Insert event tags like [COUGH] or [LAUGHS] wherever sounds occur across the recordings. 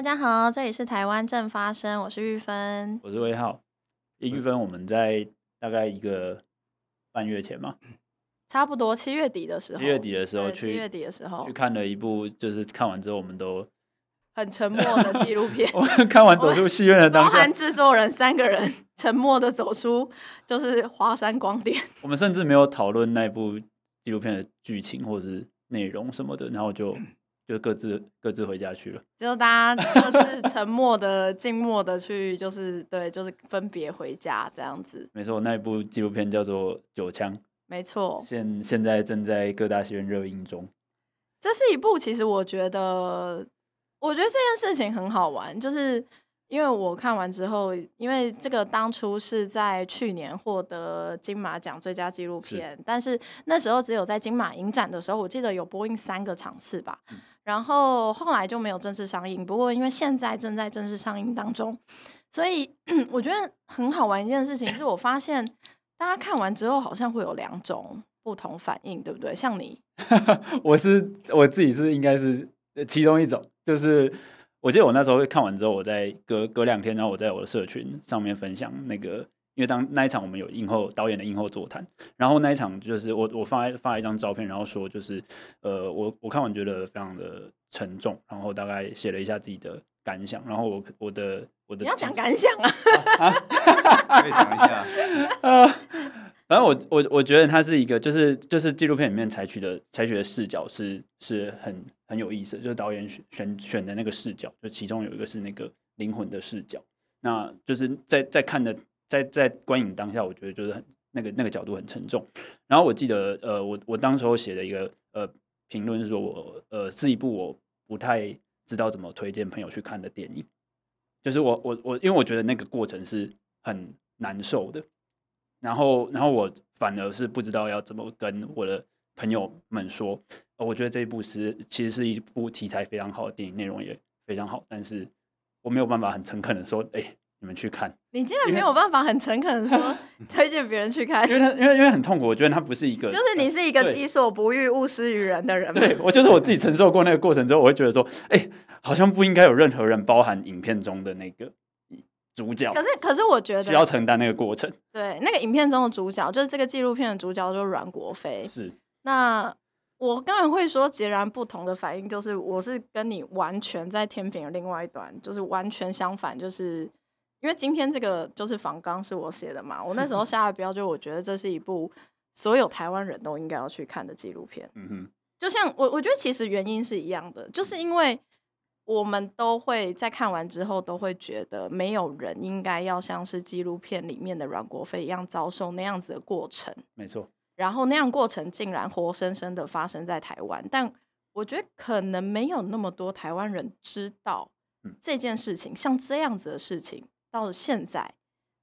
大家好，这里是台湾正发生，我是玉芬，我是威浩。玉芬，我们在大概一个半月前嘛，差不多七月底的时候，七月底的时候去，七月底的时候去看了一部，就是看完之后我们都很沉默的纪录片。我 [LAUGHS] 们看完走出戏院的当下，包含制作人三个人 [LAUGHS] 沉默的走出，就是华山光电。我们甚至没有讨论那部纪录片的剧情或是内容什么的，然后就。就各自各自回家去了，就大家各自 [LAUGHS] 沉默的、静默的去，就是对，就是分别回家这样子。没错，那一部纪录片叫做《九枪》，没错，现现在正在各大戏院热映中。这是一部，其实我觉得，我觉得这件事情很好玩，就是。因为我看完之后，因为这个当初是在去年获得金马奖最佳纪录片，是但是那时候只有在金马影展的时候，我记得有播映三个场次吧，嗯、然后后来就没有正式上映。不过因为现在正在正式上映当中，所以 [CLEARS THROAT] 我觉得很好玩一件事情是我发现大家看完之后好像会有两种不同反应，对不对？像你，[LAUGHS] 我是我自己是应该是其中一种，就是。我记得我那时候看完之后，我在隔隔两天，然后我在我的社群上面分享那个，因为当那一场我们有映后导演的映后座谈，然后那一场就是我我发发一张照片，然后说就是呃我我看完觉得非常的沉重，然后大概写了一下自己的感想，然后我我的我的你要讲感想啊 [LAUGHS] [LAUGHS] 可以讲一下。啊。[LAUGHS] 反正我我我觉得它是一个，就是就是纪录片里面采取的采取的视角是是很很有意思的，就是导演选选选的那个视角，就其中有一个是那个灵魂的视角，那就是在在看的在在观影当下，我觉得就是很那个那个角度很沉重。然后我记得呃，我我当时候写的一个呃评论是说我呃是一部我不太知道怎么推荐朋友去看的电影，就是我我我因为我觉得那个过程是很难受的。然后，然后我反而是不知道要怎么跟我的朋友们说。我觉得这一部是其实是一部题材非常好的电影，内容也非常好，但是我没有办法很诚恳的说，哎，你们去看。你竟然没有办法很诚恳的说 [LAUGHS] 推荐别人去看，因为他因为因为很痛苦。我觉得他不是一个，就是你是一个己所不欲，勿施于人的人。对，我就是我自己承受过那个过程之后，我会觉得说，哎，好像不应该有任何人包含影片中的那个。主角，可是可是我觉得需要承担那个过程。对，那个影片中的主角就是这个纪录片的主角，就是阮国飞。是，那我刚才会说截然不同的反应，就是我是跟你完全在天平的另外一端，就是完全相反。就是因为今天这个就是访纲是我写的嘛，我那时候 [LAUGHS] 下的标就我觉得这是一部所有台湾人都应该要去看的纪录片。嗯哼，就像我我觉得其实原因是一样的，就是因为。我们都会在看完之后都会觉得，没有人应该要像是纪录片里面的阮国飞一样遭受那样子的过程。没错。然后那样过程竟然活生生的发生在台湾，但我觉得可能没有那么多台湾人知道这件事情。像这样子的事情，到了现在，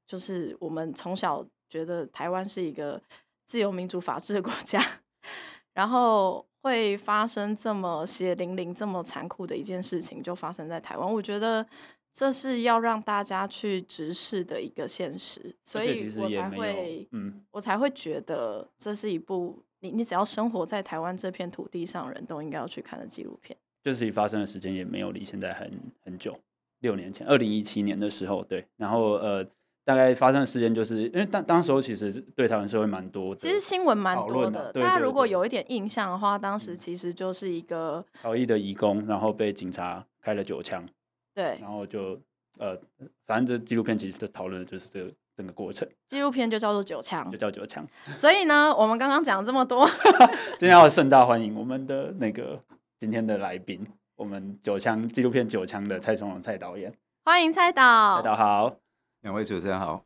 就是我们从小觉得台湾是一个自由民主法治的国家，[LAUGHS] 然后。会发生这么血淋淋、这么残酷的一件事情，就发生在台湾。我觉得这是要让大家去直视的一个现实，所以我才会，嗯，我才会觉得这是一部你你只要生活在台湾这片土地上，人都应该要去看的纪录片。这事情发生的时间也没有离现在很很久，六年前，二零一七年的时候，对，然后呃。大概发生的事件，就是因为当当时候其实对台湾社会蛮多的，其实新闻蛮多的。大家如果有一点印象的话，当时其实就是一个逃逸的移工，然后被警察开了九枪。对，然后就呃，反正这纪录片其实在讨论的就是这个整个过程。纪录片就叫做九枪，就叫九枪。所以呢，我们刚刚讲了这么多，[LAUGHS] 今天要盛大欢迎我们的那个今天的来宾，我们九枪纪录片九枪的蔡崇荣蔡导演，欢迎蔡导，蔡导好。两位主持人好，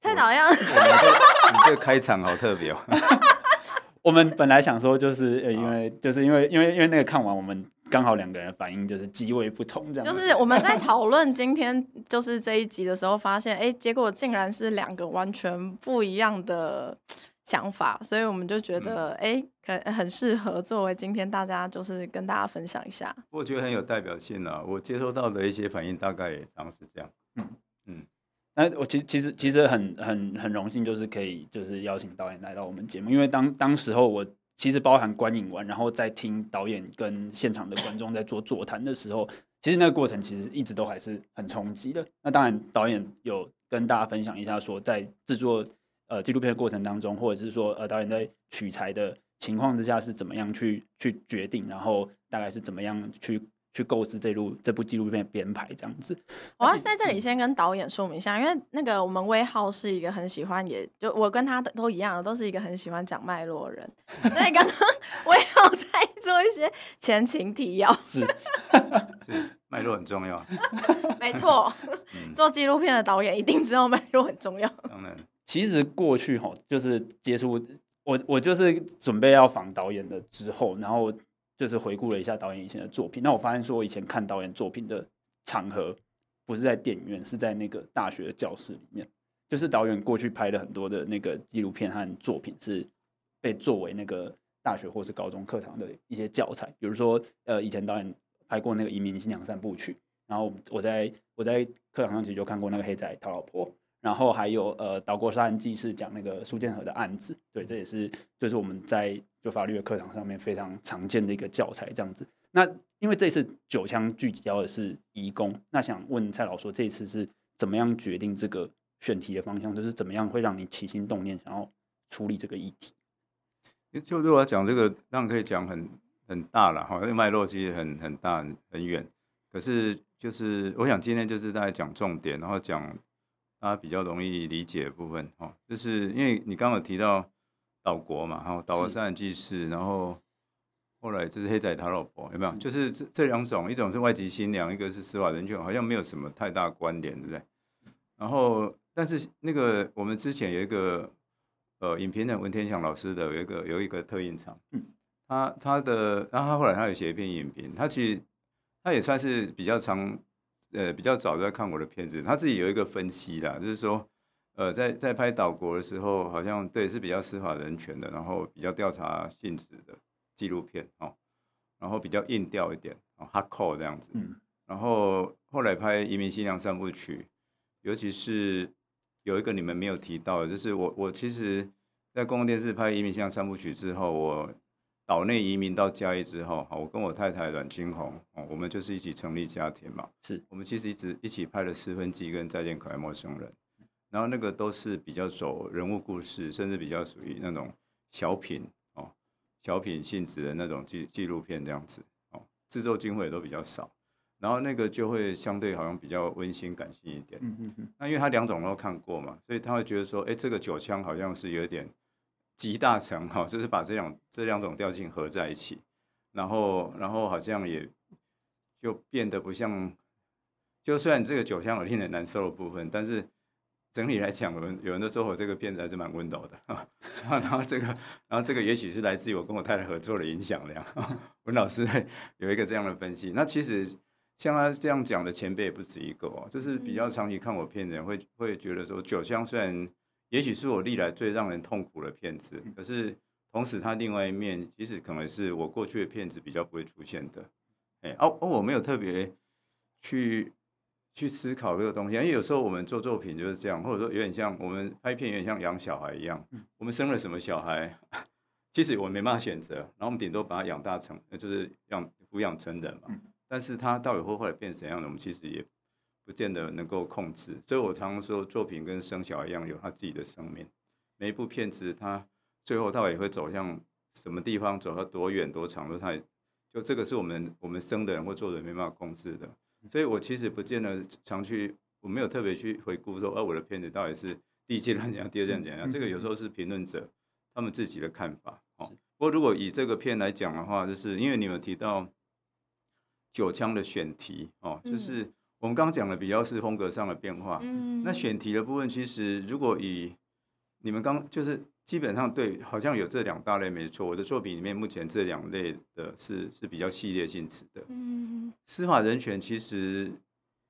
蔡导演，你这个开场好特别哦。[LAUGHS] 我们本来想说，就是呃，因为就是因为因为因为那个看完，我们刚好两个人反应就是极为不同，这样。就是我们在 [LAUGHS] 讨论今天就是这一集的时候，发现哎，结果竟然是两个完全不一样的想法，所以我们就觉得哎，可很适合作为今天大家就是跟大家分享一下。我觉得很有代表性啊，我接收到的一些反应大概也常是这样。嗯嗯，那我其实其实其实很很很荣幸，就是可以就是邀请导演来到我们节目，因为当当时候我其实包含观影完，然后再听导演跟现场的观众在做座谈的时候，其实那个过程其实一直都还是很冲击的。那当然，导演有跟大家分享一下，说在制作呃纪录片的过程当中，或者是说呃导演在取材的情况之下是怎么样去去决定，然后大概是怎么样去。去构思这路这部纪录片编排这样子，我要在这里先跟导演说明一下，因为那个我们威浩是一个很喜欢也，也就我跟他都一样，都是一个很喜欢讲脉络的人，[LAUGHS] 所以刚刚 [LAUGHS] 威浩在做一些前情提要，是，[LAUGHS] 是脉络很重要，没错，做纪录片的导演一定知道脉络很重要。当然，其实过去哈，就是接触我，我就是准备要访导演的之后，然后。就是回顾了一下导演以前的作品，那我发现说，我以前看导演作品的场合不是在电影院，是在那个大学的教室里面。就是导演过去拍的很多的那个纪录片和作品，是被作为那个大学或是高中课堂的一些教材。比如说，呃，以前导演拍过那个《移民新娘三部曲》，然后我在我在课堂上其实就看过那个《黑仔讨老婆》。然后还有呃，岛国杀人记是讲那个苏建和的案子，对，这也是就是我们在就法律的课堂上面非常常见的一个教材这样子。那因为这次九枪聚焦的是移工，那想问蔡老说，这一次是怎么样决定这个选题的方向？就是怎么样会让你起心动念想要处理这个议题？就对我来讲，这个当然可以讲很很大了哈，那个脉络其实很很大很远。可是就是我想今天就是大概讲重点，然后讲。大家比较容易理解的部分，哈，就是因为你刚刚有提到岛国嘛，哈，岛国杀人记事，然后后来就是黑仔他老婆，有没有？是就是这这两种，一种是外籍新娘，一个是司法人权，好像没有什么太大关联，对不对？然后，但是那个我们之前有一个呃影评人文天祥老师的有一个有一个特映场，嗯，他他的，然后他后来他有写一篇影评，他其实他也算是比较长。呃，比较早就在看我的片子，他自己有一个分析啦，就是说，呃，在在拍岛国的时候，好像对是比较司法人权的，然后比较调查性质的纪录片哦，然后比较硬调一点哦，hardcore 这样子。嗯。然后后来拍《移民新娘三部曲》，尤其是有一个你们没有提到的，就是我我其实，在公共电视拍《移民新娘三部曲》之后，我。岛内移民到嘉义之后，好，我跟我太太阮青红，哦，我们就是一起成立家庭嘛。是我们其实一直一起拍了《四分之一》跟《再见可爱陌生人》，然后那个都是比较走人物故事，甚至比较属于那种小品哦，小品性质的那种纪纪录片这样子哦，制作经费也都比较少，然后那个就会相对好像比较温馨感性一点。嗯嗯嗯。那因为他两种都看过嘛，所以他会觉得说，哎，这个九枪好像是有点。集大成哈，就是把这两这两种调性合在一起，然后然后好像也就变得不像，就虽然这个酒香有令人难受的部分，但是整体来讲，有人有人都说我这个片子还是蛮温柔的，[LAUGHS] 然后这个然后这个也许是来自于我跟我太太合作的影响量。[LAUGHS] 文老师有一个这样的分析，那其实像他这样讲的前辈也不止一个哦，就是比较长期看我片的人会会觉得说酒香虽然。也许是我历来最让人痛苦的片子，可是同时它另外一面，其实可能是我过去的片子比较不会出现的。哎，哦哦，我没有特别去去思考这个东西，因为有时候我们做作品就是这样，或者说有点像我们拍片，有点像养小孩一样。我们生了什么小孩，其实我们没办法选择，然后我们顶多把它养大成，就是养抚养成人嘛。但是它到底会后来变成怎样的，我们其实也。不见得能够控制，所以我常常说，作品跟生小孩一样，有他自己的生命。每一部片子，它最后到底会走向什么地方，走到多远多长，都太就这个是我们我们生的人或做的人没办法控制的。所以我其实不见得常去，我没有特别去回顾说，哦，我的片子到底是第一阶段怎样，第二阶段怎样。这个有时候是评论者他们自己的看法。哦，不过如果以这个片来讲的话，就是因为你们提到九枪的选题哦，就是。我们刚刚讲的比较是风格上的变化，嗯，那选题的部分，其实如果以你们刚就是基本上对，好像有这两大类没错。我的作品里面目前这两类的是是比较系列性质的，嗯，司法人权其实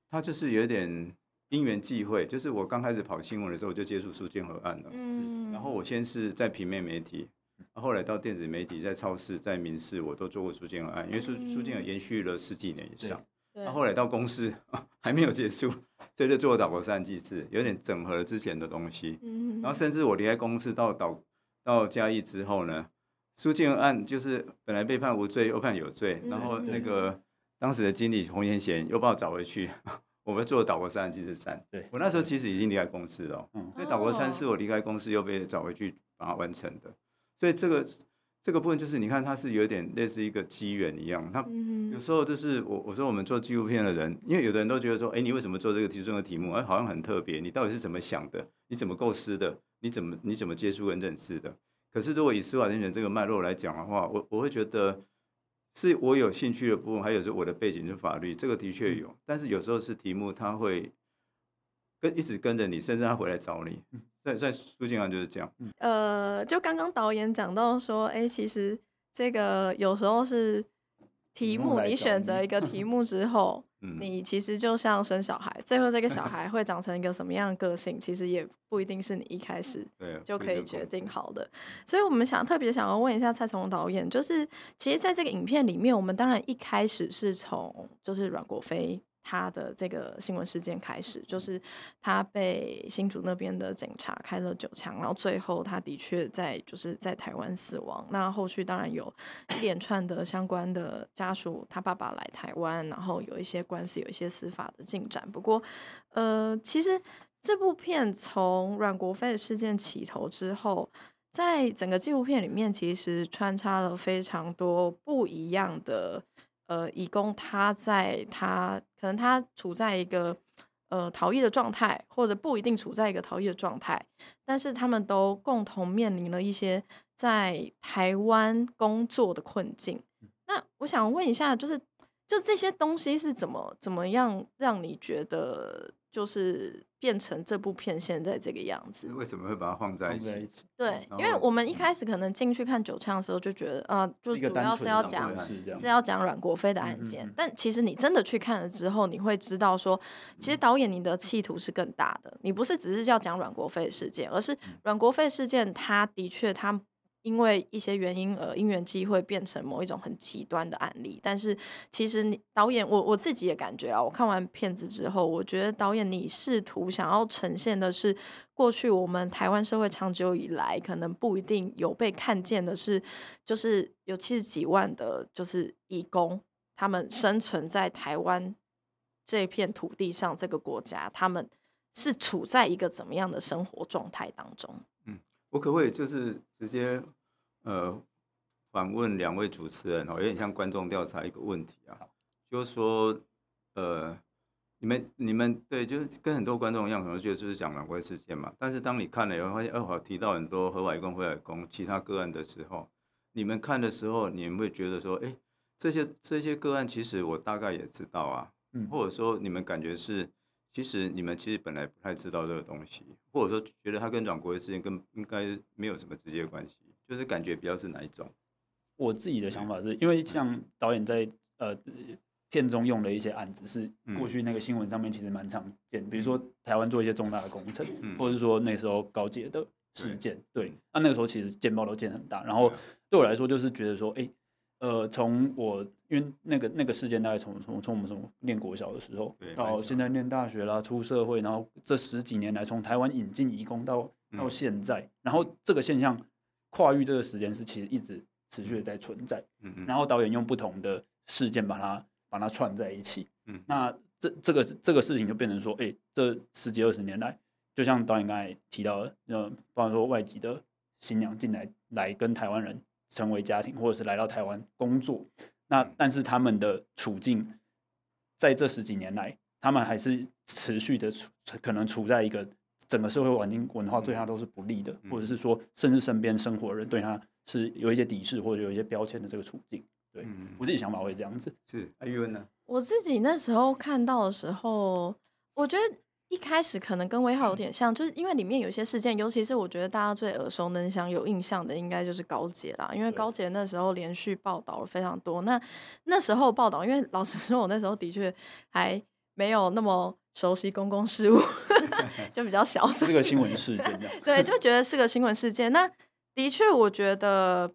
它就是有点因缘际会，就是我刚开始跑新闻的时候我就接触苏建和案了，嗯，然后我先是在平面媒体，后来到电子媒体，在超市，在民事我都做过苏建和案，因为苏苏建和延续了十几年以上。那后来到公司还没有结束，所以就做岛国杀人记事，有点整合之前的东西。嗯然后甚至我离开公司到岛到嘉义之后呢，苏建和案就是本来被判无罪又判有罪，然后那个当时的经理洪延贤又把我找回去，我们做岛国三十七次三。对，我那时候其实已经离开公司了，嗯，因为岛国三是我离开公司又被找回去把它完成的。所以这个这个部分就是你看，它是有点类似一个机缘一样。它有时候就是我我说我们做纪录片的人，因为有的人都觉得说，哎，你为什么做这个提出这个题目？哎，好像很特别，你到底是怎么想的？你怎么构思的？你怎么你怎么接触跟认识的？可是如果以司法人权这个脉络来讲的话，我我会觉得是我有兴趣的部分，还有是我的背景是法律，这个的确有。但是有时候是题目，它会跟一直跟着你，甚至他回来找你。在在书记上就是这样。呃，就刚刚导演讲到说，哎，其实这个有时候是题目，你选择一个 [LAUGHS] 题目之后。[LAUGHS] 你其实就像生小孩，最后这个小 [LAUGHS] 孩会长成一个什么样的个性，其实也不一定是你一开始就可以决定好的。所以，我们想特别想要问一下蔡崇导演，就是其实在这个影片里面，我们当然一开始是从就是阮国飞。他的这个新闻事件开始，就是他被新竹那边的警察开了九枪，然后最后他的确在就是在台湾死亡。那后续当然有一连串的相关的家属，他爸爸来台湾，然后有一些官司，有一些司法的进展。不过，呃，其实这部片从阮国飞的事件起头之后，在整个纪录片里面，其实穿插了非常多不一样的。呃，义工他在他可能他处在一个呃逃逸的状态，或者不一定处在一个逃逸的状态，但是他们都共同面临了一些在台湾工作的困境。那我想问一下，就是就这些东西是怎么怎么样让你觉得就是？变成这部片现在这个样子，为什么会把它放在一起？对，因为我们一开始可能进去看九枪的时候就觉得，呃，就主要是要讲是要讲阮国飞的案件，嗯嗯嗯，但其实你真的去看了之后，你会知道说，其实导演你的企图是更大的，你不是只是要讲阮国飞的事件，而是阮国飞事件，他的确他。因为一些原因而因缘际会变成某一种很极端的案例，但是其实你导演我我自己也感觉啊，我看完片子之后，我觉得导演你试图想要呈现的是过去我们台湾社会长久以来可能不一定有被看见的是，就是有七十几万的，就是义工，他们生存在台湾这片土地上，这个国家，他们是处在一个怎么样的生活状态当中？我可不可以就是直接呃反问两位主持人哦，有点像观众调查一个问题啊，就是说呃你们你们对，就是跟很多观众一样，可能觉得就是讲阮国飞事件嘛。但是当你看了以后，发现二华提到很多合法移工、非法移工其他个案的时候，你们看的时候，你们会觉得说，哎，这些这些个案其实我大概也知道啊，嗯，或者说你们感觉是。其实你们其实本来不太知道这个东西，或者说觉得它跟阮国的事件跟应该没有什么直接关系，就是感觉比较是哪一种？我自己的想法是因为像导演在呃片中用的一些案子，是过去那个新闻上面其实蛮常见，比如说台湾做一些重大的工程，或者是说那时候高阶的事件，对，那那个时候其实见报都见很大，然后对我来说就是觉得说，哎。呃，从我因为那个那个事件大概从从从我们从念国小的时候到现在念大学啦，出社会，然后这十几年来从台湾引进移工到到现在，嗯，然后这个现象跨越这个时间是其实一直持续的在存在，嗯嗯，然后导演用不同的事件把它把它串在一起，嗯，那这这个这个事情就变成说，哎，这十几二十年来，就像导演刚才提到的，呃，包括说外籍的新娘进来来跟台湾人。成为家庭，或者是来到台湾工作，那但是他们的处境，在这十几年来，他们还是持续的处，可能处在一个整个社会环境文化对他都是不利的，或者是说，甚至身边生活的人对他是有一些敌视或者有一些标签的这个处境。对，我自己想法会这样子。是，阿韵呢？我自己那时候看到的时候，我觉得。一开始可能跟威浩有点像，就是因为里面有些事件，尤其是我觉得大家最耳熟能详、有印象的，应该就是高捷啦。因为高捷那时候连续报道了非常多。那那时候报道，因为老实说，我那时候的确还没有那么熟悉公共事务，[LAUGHS] 就比较小。是个新闻事件。[LAUGHS] 对，就 [LAUGHS] 觉得是个新闻事件。那的确，我觉得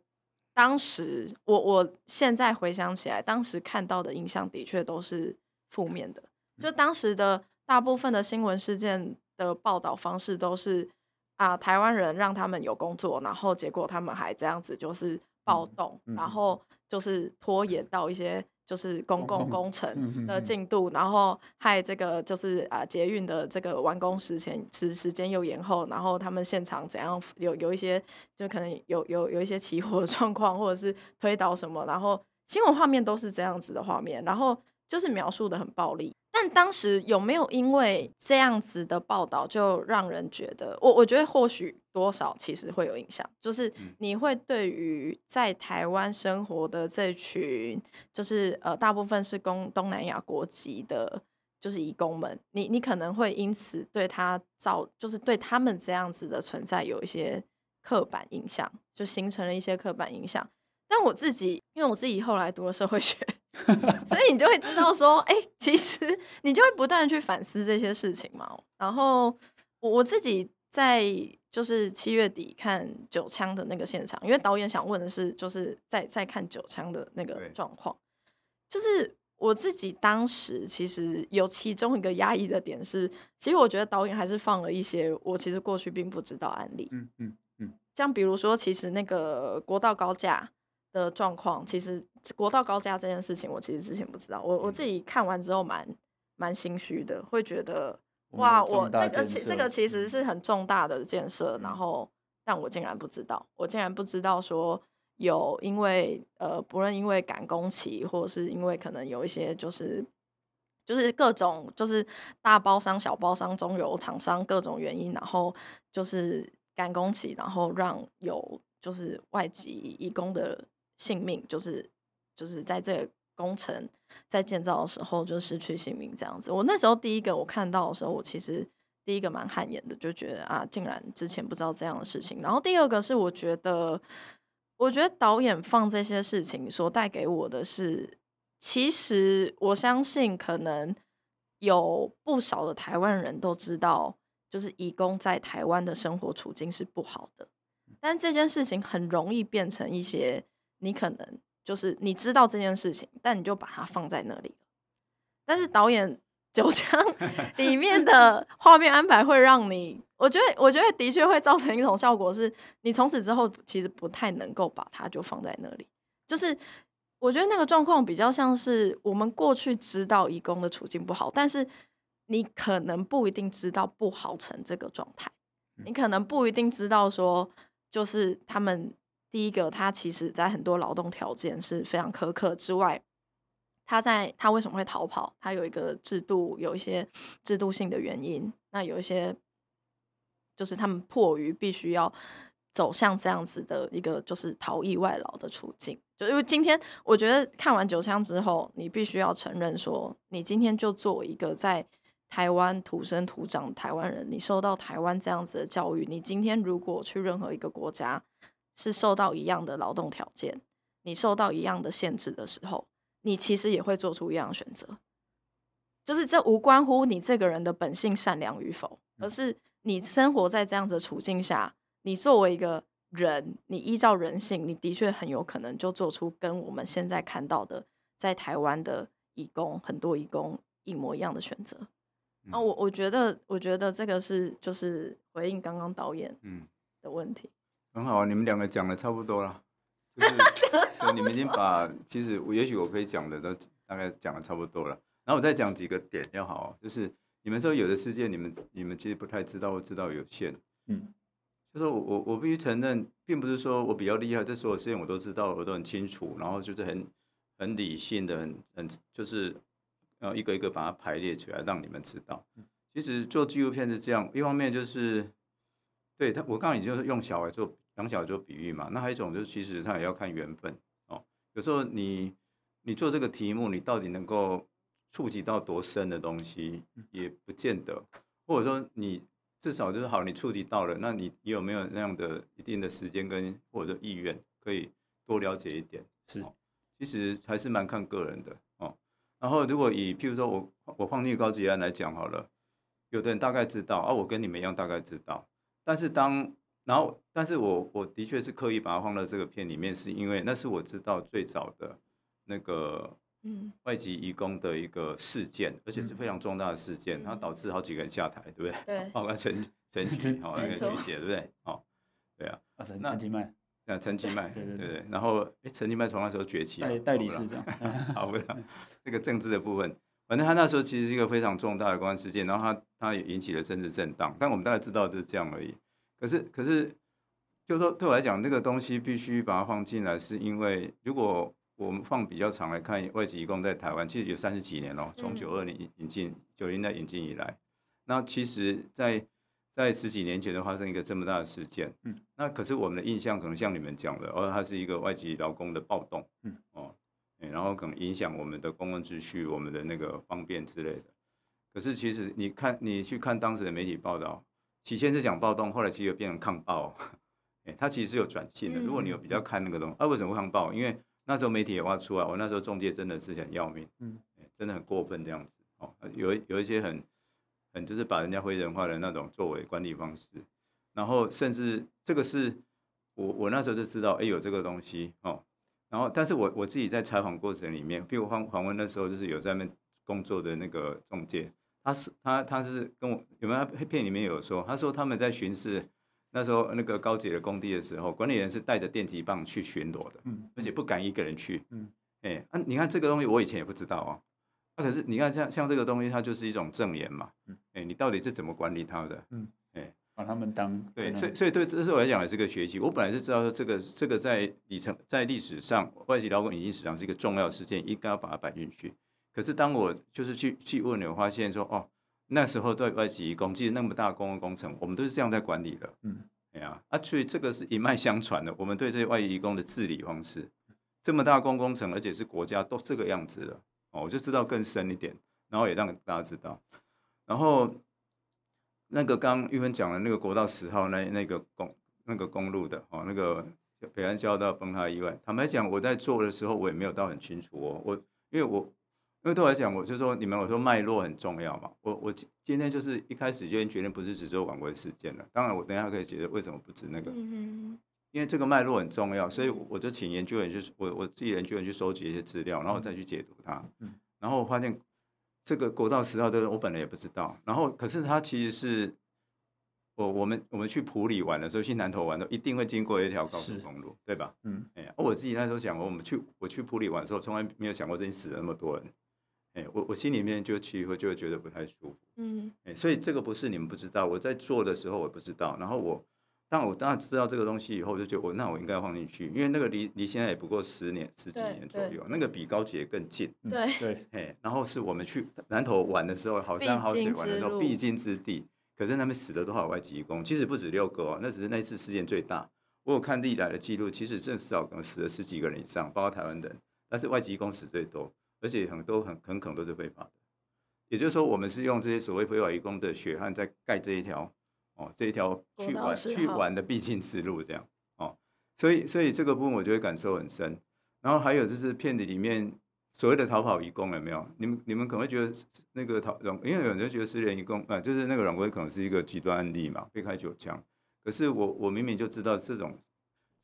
当时我我现在回想起来，当时看到的印象的确都是负面的。就当时的。大部分的新闻事件的报道方式都是啊，台湾人让他们有工作，然后结果他们还这样子就是暴动，然后就是拖延到一些就是公共工程的进度，然后害这个就是啊捷运的这个完工时前时时间又延后，然后他们现场怎样有有一些就可能有有有一些起火的状况，或者是推倒什么，然后新闻画面都是这样子的画面，然后就是描述的很暴力。但当时有没有因为这样子的报道，就让人觉得我我觉得或许多少其实会有影响，就是你会对于在台湾生活的这群，就是呃大部分是公东南亚国籍的，就是移工们，你你可能会因此对他造，就是对他们这样子的存在有一些刻板印象，就形成了一些刻板印象。但我自己，因为我自己后来读了社会学。[LAUGHS] 所以你就会知道说，哎、欸，其实你就会不断去反思这些事情嘛。然后我我自己在就是七月底看九枪的那个现场，因为导演想问的是，就是在在看九枪的那个状况。就是我自己当时其实有其中一个压抑的点是，其实我觉得导演还是放了一些我其实过去并不知道案例。嗯嗯嗯，像比如说，其实那个国道高架的状况，其实国道高架这件事情，我其实之前不知道。我我自己看完之后蛮，蛮蛮心虚的，会觉得哇，我这个其这个其实是很重大的建设，然后但我竟然不知道，我竟然不知道说有因为呃，不论因为赶工期，或者是因为可能有一些就是就是各种就是大包商、小包商、中游厂商各种原因，然后就是赶工期，然后让有就是外籍义工的。性命就是就是在这个工程在建造的时候就失去性命这样子。我那时候第一个我看到的时候，我其实第一个蛮汗颜的，就觉得啊，竟然之前不知道这样的事情。然后第二个是我觉得，我觉得导演放这些事情所带给我的是，其实我相信可能有不少的台湾人都知道，就是义工在台湾的生活处境是不好的，但这件事情很容易变成一些。你可能就是你知道这件事情，但你就把它放在那里。但是导演九枪 [LAUGHS] 里面的画面安排会让你，我觉得，我觉得的确会造成一种效果，是你从此之后其实不太能够把它就放在那里。就是我觉得那个状况比较像是我们过去知道义工的处境不好，但是你可能不一定知道不好成这个状态，你可能不一定知道说就是他们。第一个，他其实在很多劳动条件是非常苛刻之外，他在他为什么会逃跑？他有一个制度，有一些制度性的原因。那有一些就是他们迫于必须要走向这样子的一个就是逃逸外劳的处境。就因为今天我觉得看完九枪之后，你必须要承认说，你今天就作为一个在台湾土生土长台湾人，你受到台湾这样子的教育，你今天如果去任何一个国家。是受到一样的劳动条件，你受到一样的限制的时候，你其实也会做出一样的选择。就是这无关乎你这个人的本性善良与否，而是你生活在这样子的处境下，你作为一个人，你依照人性，你的确很有可能就做出跟我们现在看到的在台湾的义工很多义工一模一样的选择。啊，我我觉得，我觉得这个是就是回应刚刚导演嗯的问题。很好啊，你们两个讲的差不多了，[LAUGHS] 就是就你们已经把其实我也许我可以讲的都大概讲的差不多了，然后我再讲几个点要好，就是你们说有的事件你们你们其实不太知道或知道有限，嗯，就是我我我必须承认，并不是说我比较厉害，这所有事情我都知道，我都很清楚，然后就是很很理性的，很很就是呃一个一个把它排列起来让你们知道。其实做纪录片是这样，一方面就是对他，我刚刚已经是用小孩做。两小做比喻嘛，那还有一种就是，其实它也要看缘分哦。有时候你你做这个题目，你到底能够触及到多深的东西，也不见得。或者说你至少就是好，你触及到了，那你你有没有那样的一定的时间跟或者意愿，可以多了解一点？是，哦，其实还是蛮看个人的哦。然后如果以譬如说我我放进高级案来讲好了，有的人大概知道啊，我跟你们一样大概知道，但是当然后，但是我我的确是刻意把它放到这个片里面，是因为那是我知道最早的那个外籍移工的一个事件，嗯、而且是非常重大的事件，嗯、它导致好几个人下台，对不对？[LAUGHS] 对，包括陈 [LAUGHS] 陈菊，好那个菊姐，对不对？好，对啊。啊，陈陈其迈，啊，陈其迈，[LAUGHS] 对对对，然后，哎，陈其迈从那时候崛起，代代理市长，好不了。这个政治的部分，反正他那时候其实是一个非常重大的公安事件，然后他他也引起了政治震荡。但我们大概知道就是这样而已。可是，可是，就是说对我来讲，那个东西必须把它放进来，是因为如果我们放比较长来看，外籍移工在台湾其实有三十几年了，从九二年引进，九零年代引进以来，那其实，在在十几年前就发生一个这么大的事件，嗯，那可是我们的印象可能像你们讲的，哦，它是一个外籍劳工的暴动，嗯，哦，然后可能影响我们的公共秩序、我们的那个方便之类的。可是其实你看，你去看当时的媒体报道，起先是讲暴动，后来其实变成抗暴，哎，[LAUGHS] 它其实是有转性的。如果你有比较看那个东西，啊，为什么会抗暴？因为那时候媒体也挖出来，我那时候中介真的是很要命，嗯，真的很过分这样子，哦，有有一些很。很，就是把人家非人化的那种作为管理方式，然后甚至这个是我我那时候就知道，哎，有这个东西哦。然后，但是我我自己在采访过程里面，比如访访问那时候，就是有在那边工作的那个中介，他是他他是跟我有没有片里面有说，他说他们在巡视那时候那个高捷的工地的时候，管理员是带着电击棒去巡逻的，嗯，而且不敢一个人去，嗯，哎，啊，你看这个东西，我以前也不知道哦。那、啊、可是你看像，像像这个东西，它就是一种证言嘛。嗯，哎、欸，你到底是怎么管理它的？嗯，哎、欸，把他们当对，所以所以对，这是我来讲也是个学习。我本来是知道说这个这个在里程在历史上外籍劳工引进史上是一个重要事件，应该要把它摆进去。可是当我就是去去问了，我发现说哦，那时候对外籍移工，其实那么大的公共工程，我们都是这样在管理的。嗯，哎呀，啊，所以这个是一脉相传的。我们对这些外籍移工的治理方式，这么大公共工程，而且是国家都这个样子的。哦，我就知道更深一点，然后也让大家知道。然后那个刚玉芬讲的那个国道十号那那个公那个公路的哦，那个北安交道崩塌意外，坦白讲，我在做的时候我也没有到很清楚哦。我因为我因为对我来讲，我就说你们我说脉络很重要嘛。我我今天就是一开始就已经决定不是只做晚归事件了。当然，我等一下可以解释为什么不止那个。嗯因为这个脉络很重要，所以我就请研究员，去我我自己研究员去收集一些资料，然后再去解读它。然后我发现这个国道十号的，我本来也不知道。然后可是它其实是我我们我们去普里玩的时候，去南投玩的，一定会经过一条高速公路，对吧？嗯，哎呀，我自己那时候想，我们去我去普里玩的时候，从来没有想过这里死了那么多人。哎，我我心里面就去以后就会觉得不太舒服。嗯，哎，所以这个不是你们不知道，我在做的时候我不知道，然后我。但我当然知道这个东西以后，我就觉得我那我应该放进去，因为那个离离现在也不过十年十几年左右，那个比高捷更近。对对，[LAUGHS] 哎，然后是我们去南投玩的时候，好山好水玩的时候必经之地。可是那边死了多少外籍工？其实不止六个哦，那只是那次事件最大。我有看历来的记录，其实至少可能死了十几个人以上，包括台湾人。但是外籍工死最多，而且很多很很可能都是非法的。也就是说，我们是用这些所谓非法移工的血汗在盖这一条。哦，这一条去玩去玩的必经之路，这样哦，所以所以这个部分我就会感受很深。然后还有就是片子里面所谓的逃跑移工有没有？你们你们可能会觉得那个逃，因为有人觉得失联移工啊，就是那个软规可能是一个极端案例嘛，被开九枪。可是我我明明就知道这种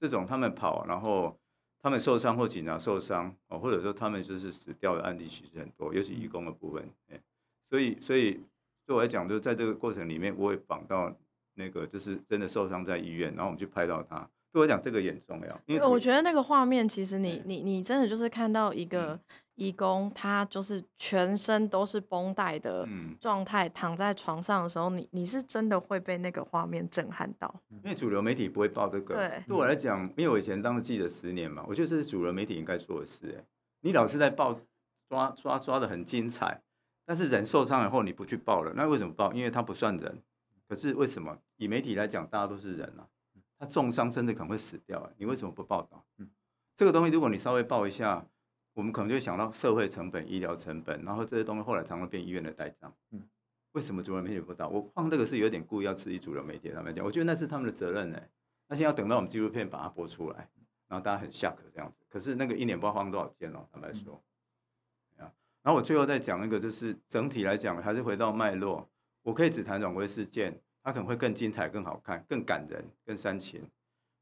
这种他们跑，然后他们受伤或警察受伤哦，或者说他们就是死掉的案例其实很多，尤其义工的部分，哎，所以所以。对我来讲，就是在这个过程里面，我也访到那个就是真的受伤在医院，然后我们去拍到他。对我来讲，这个也很重要，因为我觉得那个画面，其实你你你真的就是看到一个义工，他就是全身都是绷带的状态，躺在床上的时候，你你是真的会被那个画面震撼到。因为主流媒体不会报这个。对，对我来讲，因为我以前当了记者十年嘛，我觉得这是主流媒体应该做的事。哎，你老是在报抓抓抓的很精彩。但是人受伤以后你不去报了，那为什么报？因为他不算人。可是为什么以媒体来讲，大家都是人啊？他重伤甚至可能会死掉，你为什么不报道？嗯，这个东西如果你稍微报一下，我们可能就会想到社会成本、医疗成本，然后这些东西后来常常变医院的代账。嗯，为什么主流媒体不报道？我放这个是有点故意要刺激主流媒体他们讲，我觉得那是他们的责任呢。那现在要等到我们纪录片把它播出来，然后大家很 shock 这样子。可是那个一年不知道花多少钱哦，坦白说。嗯然后我最后再讲一个，就是整体来讲，还是回到脉络。我可以只谈阮国辉事件，它可能会更精彩、更好看、更感人、更煽情。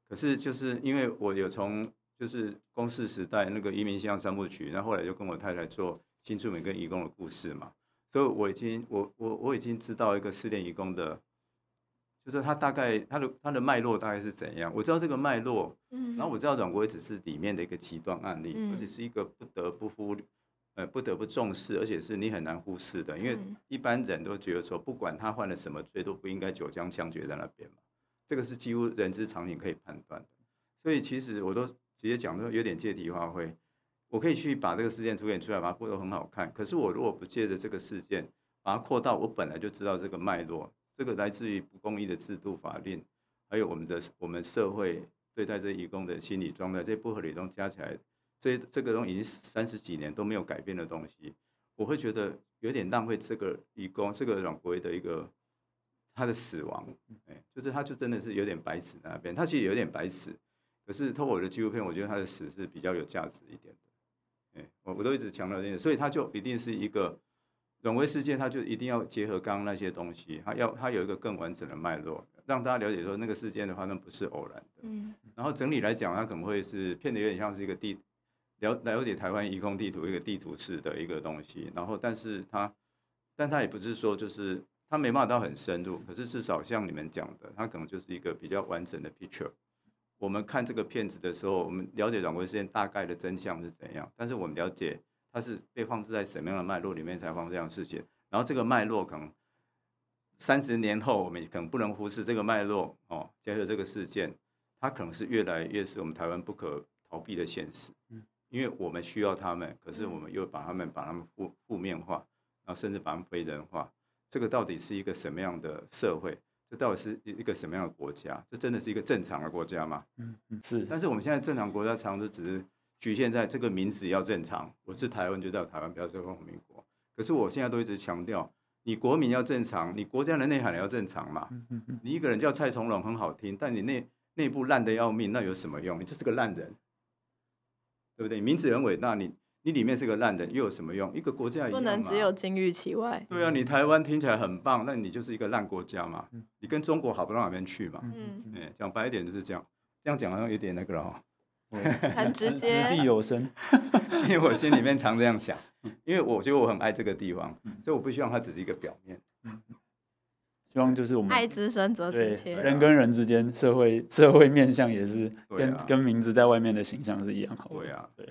可是就是因为我有从就是公视时代那个移民向三部曲，然后后来就跟我太太做新住民跟移工的故事嘛，所以我已经我我我已经知道一个失联移工的，就是他大概他的他的脉络大概是怎样？我知道这个脉络，嗯，然后我知道阮国也只是里面的一个极端案例，嗯、而且是一个不得不忽略，呃，不得不重视，而且是你很难忽视的，因为一般人都觉得说，不管他犯了什么罪，都不应该九江枪决在那边嘛，这个是几乎人之常情可以判断的。所以其实我都直接讲说有点借题发挥，我可以去把这个事件凸显出来，把它过得很好看。可是我如果不借着这个事件，把它扩到我本来就知道这个脉络。这个来自于不公义的制度法令，还有我们的我们社会对待这义工的心理状态，这不合理东西加起来，这这个东西已经三十几年都没有改变的东西，我会觉得有点浪费这个义工这个阮国辉的一个他的死亡，哎，就是他就真的是有点白痴那边，他其实有点白痴，可是透过我的纪录片，我觉得他的死是比较有价值一点的，哎，我我都一直强调这点，所以他就一定是一个。阮国事件，他就一定要结合刚刚那些东西，他要他有一个更完整的脉络，让大家了解说那个事件的话，那不是偶然的。嗯。然后整理来讲，他可能会是骗的有点像是一个地了了解台湾移工地图一个地图式的一个东西。然后，但是他，但他也不是说就是他没办法到很深入，可是至少像你们讲的，他可能就是一个比较完整的 picture。我们看这个片子的时候，我们了解阮国事件大概的真相是怎样，但是我们了解。它是被放置在什么样的脉络里面才放这样的事情？然后这个脉络可能三十年后，我们可能不能忽视这个脉络哦。结合这个事件，它可能是越来越是我们台湾不可逃避的现实。嗯，因为我们需要他们，可是我们又把他们把他们负负面化，然后甚至把他们非人化。这个到底是一个什么样的社会？这到底是一个什么样的国家？这真的是一个正常的国家吗？嗯嗯，是。但是我们现在正常国家常常都只是。局限在这个名字要正常，我是台湾就叫台湾，不要说中华民国。可是我现在都一直强调，你国民要正常，你国家的内涵要正常嘛。你一个人叫蔡崇隆很好听，但你内内部烂的要命，那有什么用？你就是个烂人，对不对？名字很伟大，你你里面是个烂人，又有什么用？一个国家不能只有金玉其外。对啊，你台湾听起来很棒，那你就是一个烂国家嘛。你跟中国好不到哪边去嘛。嗯，哎，讲白一点就是这样，这样讲好像有点那个了哈。很 [LAUGHS] 直接，掷地有声，[LAUGHS] 因为我心里面常这样想，因为我觉得我很爱这个地方，所以我不希望它只是一个表面。希望就是我们爱之深责之切，人跟人之间，社会 [LAUGHS] 社会面向也是跟跟名字在外面的形象是一样好的。对啊，对。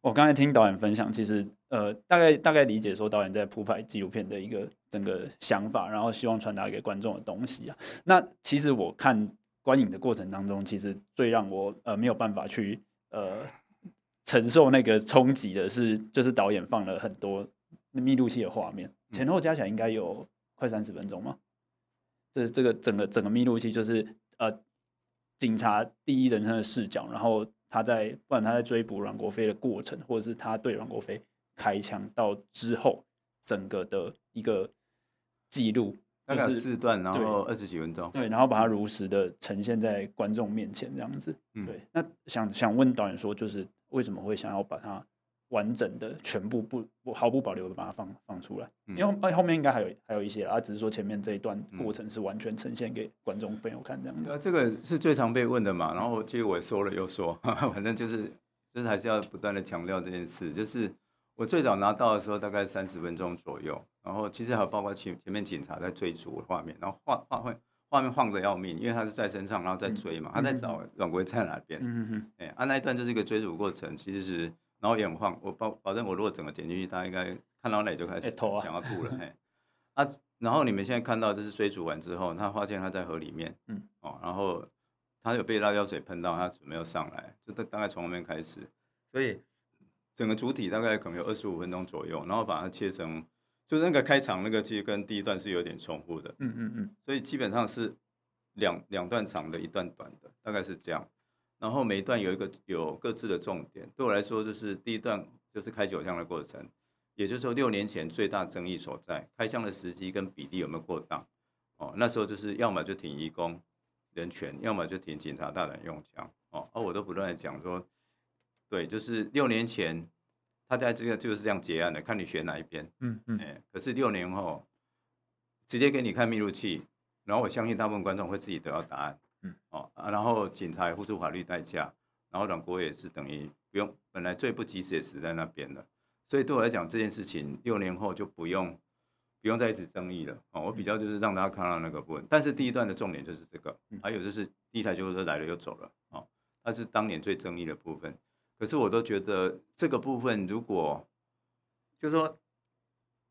我刚才听导演分享，其实呃，大概大概理解说导演在铺排纪录片的一个整个想法，然后希望传达给观众的东西啊。那其实我看。观影的过程当中，其实最让我呃没有办法去呃承受那个冲击的是，就是导演放了很多密录器的画面，前后加起来应该有快三十分钟嘛。这这个整个整个密录器就是呃警察第一人称的视角，然后他在不管他在追捕阮国飞的过程，或者是他对阮国飞开枪到之后整个的一个记录。大概四段，然后二十几分钟。对，然后把它如实的呈现在观众面前，这样子。对。那想想问导演说，就是为什么会想要把它完整的、全部不不毫不保留的把它放放出来？因为后面应该还有还有一些啊，只是说前面这一段过程是完全呈现给观众朋友看这样子。呃，这个是最常被问的嘛。然后其实我也说了又说，[LAUGHS] 反正就是就是还是要不断的强调这件事，就是。我最早拿到的时候大概三十分钟左右，然后其实还有包括前前面警察在追逐的画面，然后画画会画面晃得要命，因为他是在身上，然后在追嘛，他在找阮国在哪边。嗯嗯，哎，啊那一段就是一个追逐过程，其实是然后也很晃，我保保证我如果整个剪进去，大家应该看到那里就开始想要吐了。[LAUGHS] 嘿，啊，然后你们现在看到就是水煮完之后，他发现他在河里面，嗯，哦，然后他有被辣椒水喷到，他没有上来，就大大概从后面开始，所以。整个主体大概可能有二十五分钟左右，然后把它切成，就是那个开场那个其实跟第一段是有点重复的，嗯嗯嗯，所以基本上是两两段长的，一段短的，大概是这样。然后每一段有一个有各自的重点，对我来说就是第一段就是开九枪的过程，也就是说六年前最大争议所在，开枪的时机跟比例有没有过当？哦，那时候就是要么就挺移工人权，要么就挺警察大胆用枪，哦，而我都不断的讲说。对，就是六年前，他在这个就是这样结案的，看你选哪一边。嗯嗯。哎，可是六年后，直接给你看密录器，然后我相信大部分观众会自己得到答案。嗯。哦，然后警察也付出法律代价，然后阮国也是等于不用，本来罪不及时也死在那边了。所以对我来讲，这件事情六年后就不用不用再一直争议了哦。我比较就是让大家看到那个部分，但是第一段的重点就是这个，还有就是第一台救护车来了又走了哦，它是当年最争议的部分。可是我都觉得这个部分，如果就是说，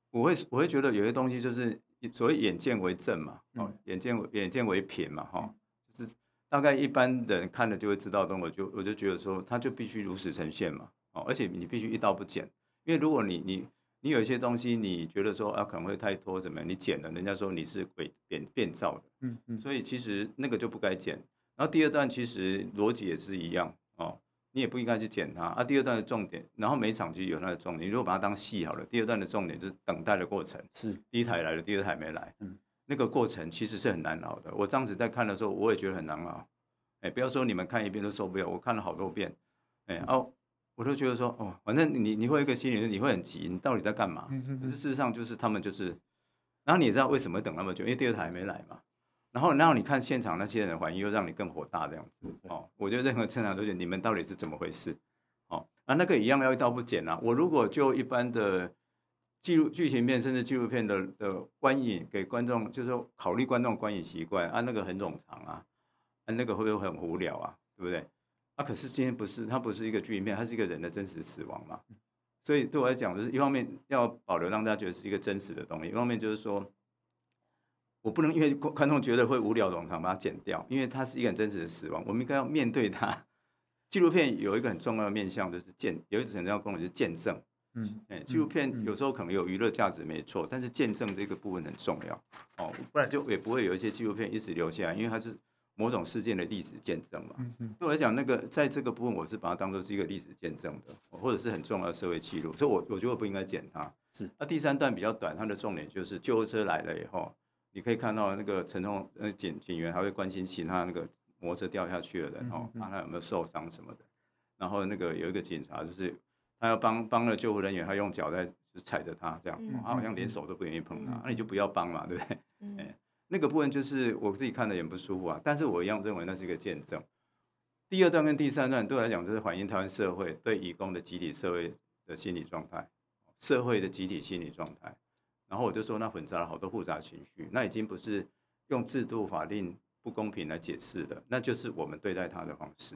我会我会觉得有些东西就是所谓眼见为证嘛，哦，眼见眼见为凭嘛，哈，就是大概一般人看了就会知道的，我就我就觉得说，他就必须如实呈现嘛，哦，而且你必须一刀不剪，因为如果你你你有一些东西你觉得说啊可能会太拖怎么样，你剪了，人家说你是鬼变变造的，嗯嗯，所以其实那个就不该剪。然后第二段其实逻辑也是一样哦。你也不应该去剪它啊。第二段的重点，然后每场其实有它的重点。你如果把它当戏好了，第二段的重点就是等待的过程。是第一台来了，第二台没来。嗯，那个过程其实是很难熬的。我这样子在看的时候，我也觉得很难熬。哎，不要说你们看一遍都受不了，我看了好多遍。哎哦，我都觉得说哦，反正你你会一个心理，你会很急，你到底在干嘛？可是事实上就是他们就是，然后你也知道为什么等那么久，因为第二台还没来嘛。然后，然后你看现场那些人反应，又让你更火大这样子哦。我觉得任何正常都觉得你们到底是怎么回事？哦，啊，那个一样要一刀不剪啊。我如果就一般的记录剧情片，甚至纪录片的的观影，给观众就是说考虑观众观影习惯啊，那个很冗长啊，啊，那个会不会很无聊啊？对不对？啊，可是今天不是，它不是一个剧情片，它是一个人的真实死亡嘛。所以对我来讲，就是一方面要保留，让大家觉得是一个真实的东西；一方面就是说。我不能因为观众觉得会无聊冗长把它剪掉，因为它是一个很真实的死亡，我们应该要面对它。纪录片有一个很重要的面向，就是见，有一种很重要的功能就是见证。嗯，哎，纪录片有时候可能有娱乐价值没错，但是见证这个部分很重要。哦，不然就也不会有一些纪录片一直留下来，因为它是某种事件的历史见证嘛。嗯嗯。对我来讲，那个在这个部分，我是把它当做是一个历史见证的，或者是很重要的社会记录，所以我我觉得不应该剪它。是。那第三段比较短，它的重点就是救护车来了以后。你可以看到那个陈通呃警警员还会关心其他那个摩托车掉下去的人哦，看他有没有受伤什么的。然后那个有一个警察，就是他要帮帮了救护人员，他用脚在踩着他这样，他好像连手都不愿意碰他，那你就不要帮嘛，对不对？哎，那个部分就是我自己看的也不舒服啊。但是我一样认为那是一个见证。第二段跟第三段对我来讲，就是反映台湾社会对移工的集体社会的心理状态，社会的集体心理状态。然后我就说，那混杂了好多复杂情绪，那已经不是用制度法令不公平来解释的，那就是我们对待他的方式。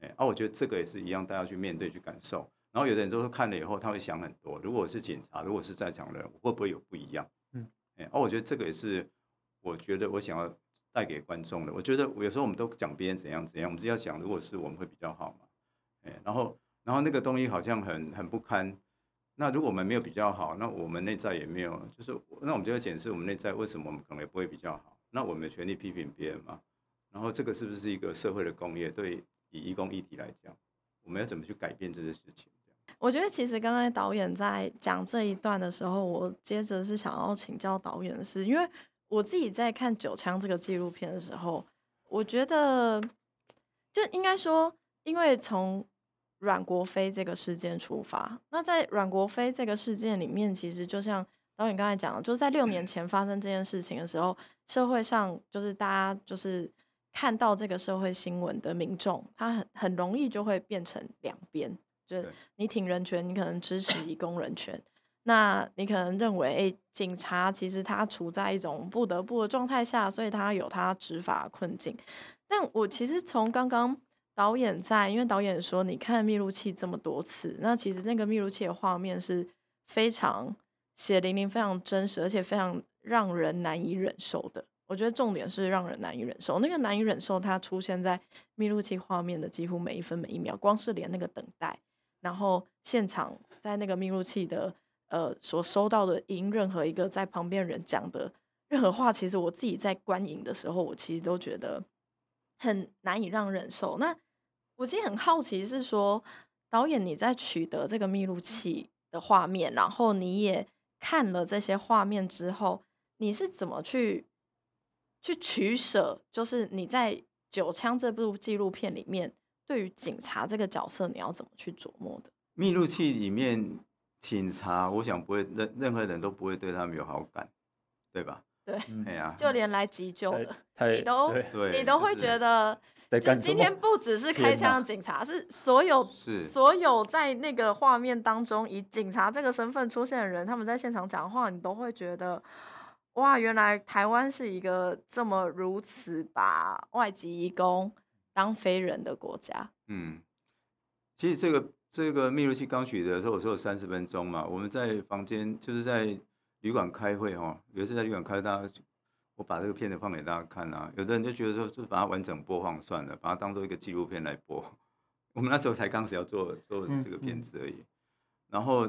哎，啊，我觉得这个也是一样，大家去面对去感受。然后有的人就是看了以后他会想很多，如果是警察，如果是在场的人，会不会有不一样？嗯，哎，哦，我觉得这个也是我觉得我想要带给观众的。我觉得有时候我们都讲别人怎样怎样，我们只要想，如果是我们会比较好嘛。哎，然后然后那个东西好像很很不堪。那如果我们没有比较好，那我们内在也没有，就是那我们就要检视我们内在为什么我们可能也不会比较好。那我们有权利批评别人嘛？然后这个是不是一个社会的工业？对以移工议题来讲，我们要怎么去改变这些事情？我觉得其实刚才导演在讲这一段的时候，我接着是想要请教导演是，因为我自己在看《九枪》这个纪录片的时候，我觉得就应该说，因为从阮国飞这个事件出发，那在阮国飞这个事件里面，其实就像导演刚才讲的，就在六年前发生这件事情的时候，社会上就是大家就是看到这个社会新闻的民众，他很很容易就会变成两边，就是你挺人权，你可能支持移工人权，那你可能认为，哎、欸，警察其实他处在一种不得不的状态下，所以他有他执法困境。但我其实从刚刚。导演在，因为导演说，你看密录器这么多次，那其实那个密录器的画面是非常血淋淋、非常真实，而且非常让人难以忍受的。我觉得重点是让人难以忍受。那个难以忍受，它出现在密录器画面的几乎每一分每一秒，光是连那个等待，然后现场在那个密录器的呃所收到的音，任何一个在旁边人讲的任何话，其实我自己在观影的时候，我其实都觉得很难以让忍受。那我其实很好奇，是说导演你在取得这个密录器的画面，然后你也看了这些画面之后，你是怎么去去取舍？就是你在《九枪》这部纪录片里面，对于警察这个角色，你要怎么去琢磨的？密录器里面警察，我想不会任任何人都不会对他们有好感，对吧？对，[LAUGHS] 哎呀，就连来急救的，[LAUGHS] 你都你都会觉得。[LAUGHS] 在干什么？今天不只是开枪的警察，是所有是所有在那个画面当中以警察这个身份出现的人，他们在现场讲话，你都会觉得，哇，原来台湾是一个这么如此把外籍移工当非人的国家。嗯，其实这个这个密录器刚取得的时候，我说有三十分钟嘛，我们在房间就是在旅馆开会哈，有一次在旅馆开会，大家。我把这个片子放给大家看啊，有的人就觉得说，就把它完整播放算了，把它当做一个纪录片来播。[LAUGHS] 我们那时候才刚开始要做做这个片子而已，然后，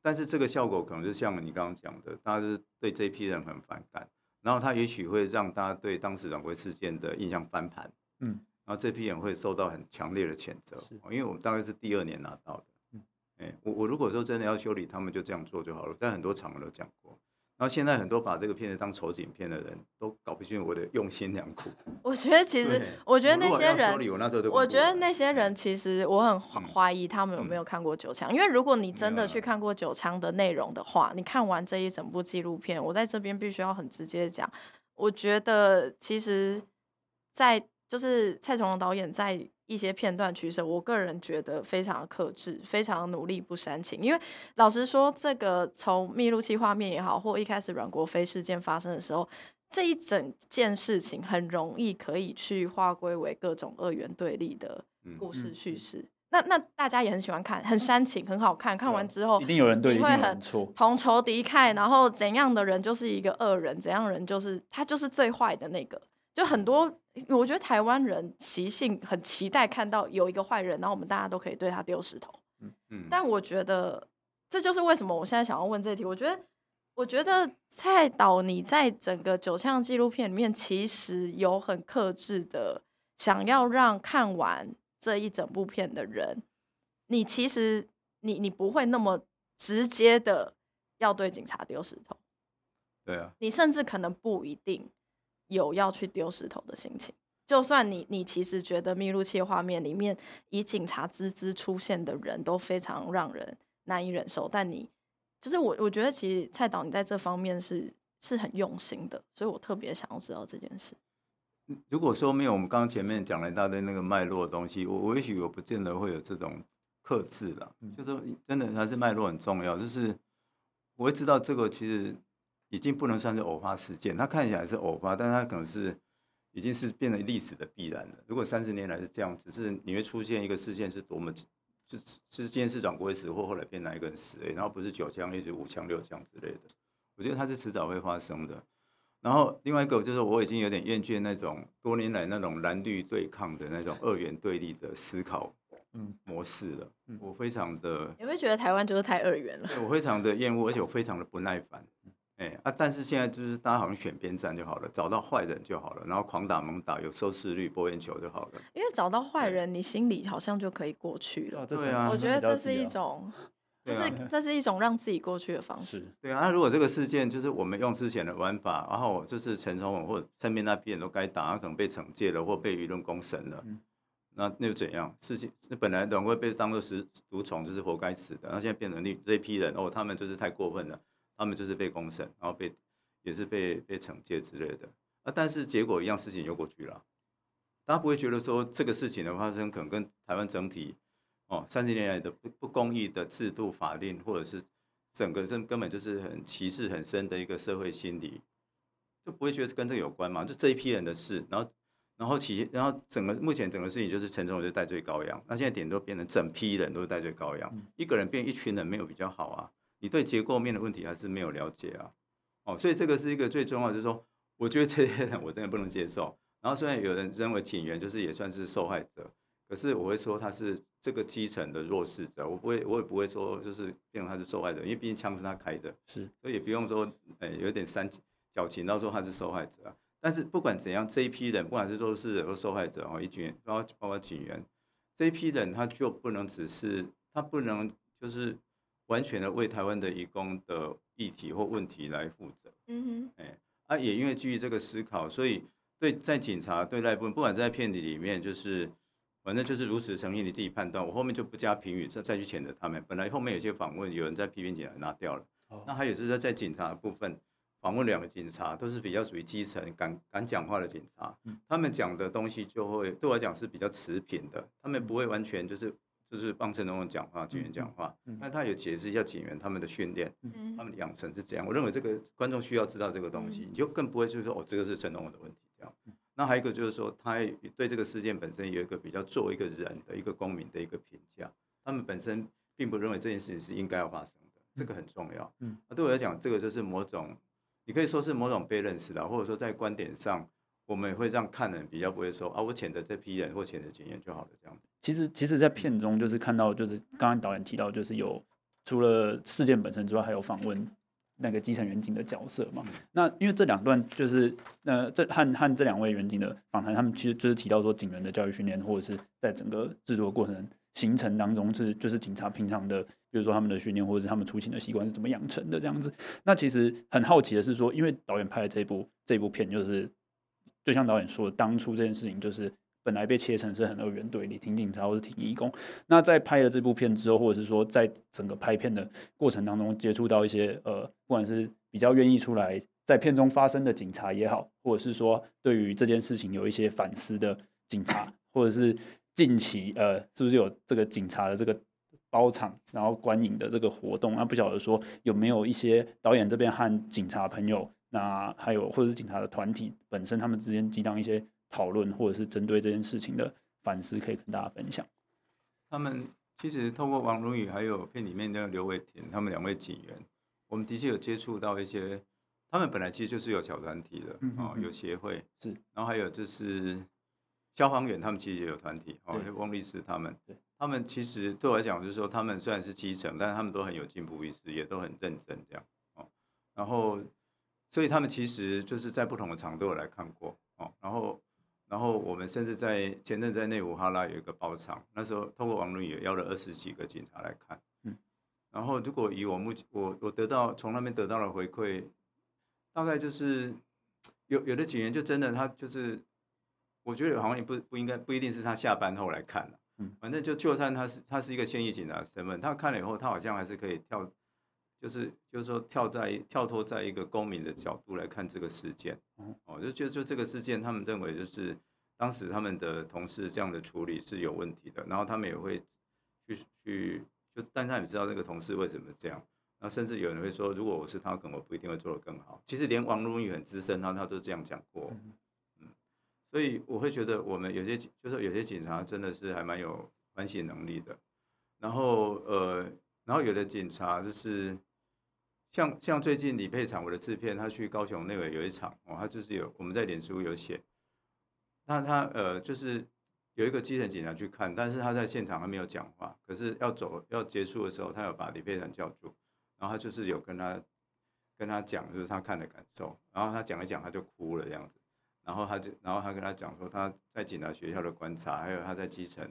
但是这个效果可能就像你刚刚讲的，大家就是对这一批人很反感，然后他也许会让大家对当时阮国事件的印象翻盘，嗯，然后这批人会受到很强烈的谴责，因为我们大概是第二年拿到的，嗯，哎，我我如果说真的要修理，他们就这样做就好了，在很多场合都讲过。然后现在很多把这个片子当丑景片的人都搞不清我的用心良苦。[LAUGHS] 我觉得其实，我觉得那些人，我觉得那些人其实我很怀疑他们有没有看过九枪，因为如果你真的去看过九枪的内容的话，你看完这一整部纪录片，我在这边必须要很直接讲，我觉得其实，在就是蔡崇隆导演在。一些片段取舍，我个人觉得非常的克制，非常努力不煽情。因为老实说，这个从密录器画面也好，或一开始阮国飞事件发生的时候，这一整件事情很容易可以去划归为各种二元对立的故事叙事。嗯嗯、那那大家也很喜欢看，很煽情，很好看。看完之后，一定有人对，你会很同仇敌忾，然后怎样的人就是一个恶人，怎样的人就是他就是最坏的那个。就很多，我觉得台湾人习性很期待看到有一个坏人，然后我们大家都可以对他丢石头。嗯嗯。但我觉得这就是为什么我现在想要问这题。我觉得，我觉得蔡导你在整个九项纪录片里面，其实有很克制的想要让看完这一整部片的人，你其实你你不会那么直接的要对警察丢石头。对啊。你甚至可能不一定。有要去丢石头的心情，就算你你其实觉得密录器画面里面以警察之姿出现的人都非常让人难以忍受，但你就是我，我觉得其实蔡导你在这方面是是很用心的，所以我特别想要知道这件事。如果说没有我们刚刚前面讲了一大堆那个脉络的东西，我我也许我不见得会有这种克制了，就是真的还是脉络很重要，就是我会知道这个其实。已经不能算是偶发事件，它看起来是偶发，但它可能是已经是变成历史的必然了。如果三十年来是这样，只是你会出现一个事件是多么，就是今天市长不会死或后来变哪一个人死，然后不是九枪，也许五枪六枪之类的。我觉得它是迟早会发生的。然后另外一个就是我已经有点厌倦那种多年来那种蓝绿对抗的那种二元对立的思考模式了。我非常的，有没有觉得台湾就是太二元了？我非常的厌恶，而且我非常的不耐烦。哎啊！但是现在就是大家好像选边站就好了，找到坏人就好了，然后狂打猛打，有收视率、播眼球就好了。因为找到坏人，你心里好像就可以过去了。对啊，我觉得这是一种，[LAUGHS] 就是这是一种让自己过去的方式。对啊，那如果这个事件就是我们用之前的玩法，然后就是陈崇文或者身边那批人都该打，他可能被惩戒了或被舆论攻神了，那那又怎样？事情那本来总会被当做是毒虫，就是活该死的，那现在变成那这批人哦，他们就是太过分了。他们就是被公审，然后被也是被被惩戒之类的啊，但是结果一样，事情又过去了。大家不会觉得说这个事情的发生，可能跟台湾整体哦三十年来的不不公义的制度法令，或者是整个这根本就是很歧视很深的一个社会心理，就不会觉得跟这个有关嘛？就这一批人的事，然后然后其然后整个目前整个事情就是陈忠就戴罪羔羊，那现在点都变成整批人都是戴罪羔羊，一个人变一群人没有比较好啊。你对结构面的问题还是没有了解啊，哦，所以这个是一个最重要，就是说，我觉得这些人我真的不能接受。然后虽然有人认为警员就是也算是受害者，可是我会说他是这个基层的弱势者，我不会，我也不会说就是变成他是受害者，因为毕竟枪是他开的，是，所以也不用说，哎，有点煽矫情到说他是受害者啊。但是不管怎样，这一批人，不管是弱势者或受害者哦，一群包括包括警员，这一批人他就不能只是他不能就是。完全的为台湾的移工的议题或问题来负责。嗯哼，哎，啊，也因为基于这个思考，所以对在警察对赖部分，不管在片子里面，就是反正就是如此诚意，你自己判断。我后面就不加评语，再再去谴责他们。本来后面有些访问，有人在批评警察拿掉了。哦、那还有就是在警察的部分，访问两个警察，都是比较属于基层、敢敢讲话的警察，他们讲的东西就会对我来讲是比较持平的，他们不会完全就是就是帮陈总统讲话、警员讲话，但他有解释一下警员他们的训练，他们的养成是怎样。我认为这个观众需要知道这个东西，你就更不会就是说哦，这个是陈总统的问题这样。那还有一个就是说，他对这个事件本身有一个比较作为一个人的一个公民的一个评价，他们本身并不认为这件事情是应该要发生的，这个很重要。嗯，那对我来讲，这个就是某种。你可以说是某种被认识的，或者说在观点上，我们也会让看人比较不会说啊，我谴责这批人或谴责警员就好了这样子。其实，其实，在片中就是看到，就是刚刚导演提到，就是有除了事件本身之外，还有访问那个基层员警的角色嘛。那因为这两段就是呃，这和和这两位员警的访谈，他们其实就是提到说警员的教育训练，或者是在整个制作过程形成当中是就是警察平常的。比如说他们的训练，或者是他们出勤的习惯是怎么养成的这样子。那其实很好奇的是说，因为导演拍的这部这部片，就是就像导演说的，当初这件事情就是本来被切成是很二元对立，挺警察或是挺义工。那在拍了这部片之后，或者是说在整个拍片的过程当中，接触到一些呃，不管是比较愿意出来在片中发生的警察也好，或者是说对于这件事情有一些反思的警察，或者是近期呃，是不是有这个警察的这个。包场，然后观影的这个活动，那不晓得说有没有一些导演这边和警察朋友，那还有或者是警察的团体本身，他们之间激荡一些讨论，或者是针对这件事情的反思，可以跟大家分享。他们其实透过王如宇还有片里面的刘伟田，他们两位警员，我们的确有接触到一些，他们本来其实就是有小团体的，嗯、哦，有协会是，然后还有就是消防员，他们其实也有团体，哦，翁律师他们对。他们其实对我来讲，就是说，他们虽然是基层，但是他们都很有进步意识，也都很认真这样哦。然后，所以他们其实就是在不同的场都有来看过哦。然后，然后我们甚至在前阵在内湖哈拉有一个包场，那时候透过网络也邀了二十几个警察来看。嗯。然后，如果以我目前我我得到从那边得到的回馈，大概就是有有的警员就真的他就是，我觉得好像也不不应该不一定是他下班后来看了。嗯，反正就就算他是他是一个现役警察身份，他看了以后，他好像还是可以跳，就是就是说跳在跳脱在一个公民的角度来看这个事件。哦，就就就这个事件，他们认为就是当时他们的同事这样的处理是有问题的，然后他们也会去去就，但他也知道那个同事为什么这样。那甚至有人会说，如果我是他，可能我不一定会做得更好。其实连王如雨很资深，他他都这样讲过。嗯所以我会觉得，我们有些就是有些警察真的是还蛮有反省能力的。然后呃，然后有的警察就是像像最近李佩常我的制片，他去高雄那个有一场哦，他就是有我们在脸书有写，那他呃就是有一个基层警察去看，但是他在现场还没有讲话，可是要走要结束的时候，他有把李佩常叫住，然后他就是有跟他跟他讲，就是他看的感受，然后他讲一讲，他就哭了这样子。然后他就，然后他跟他讲说他在警察学校的观察，还有他在基层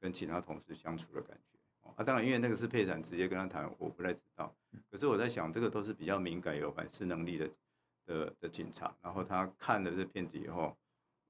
跟其他同事相处的感觉。啊，当然，因为那个是配展直接跟他谈，我不太知道。可是我在想，这个都是比较敏感、有反思能力的的的警察。然后他看了这片子以后，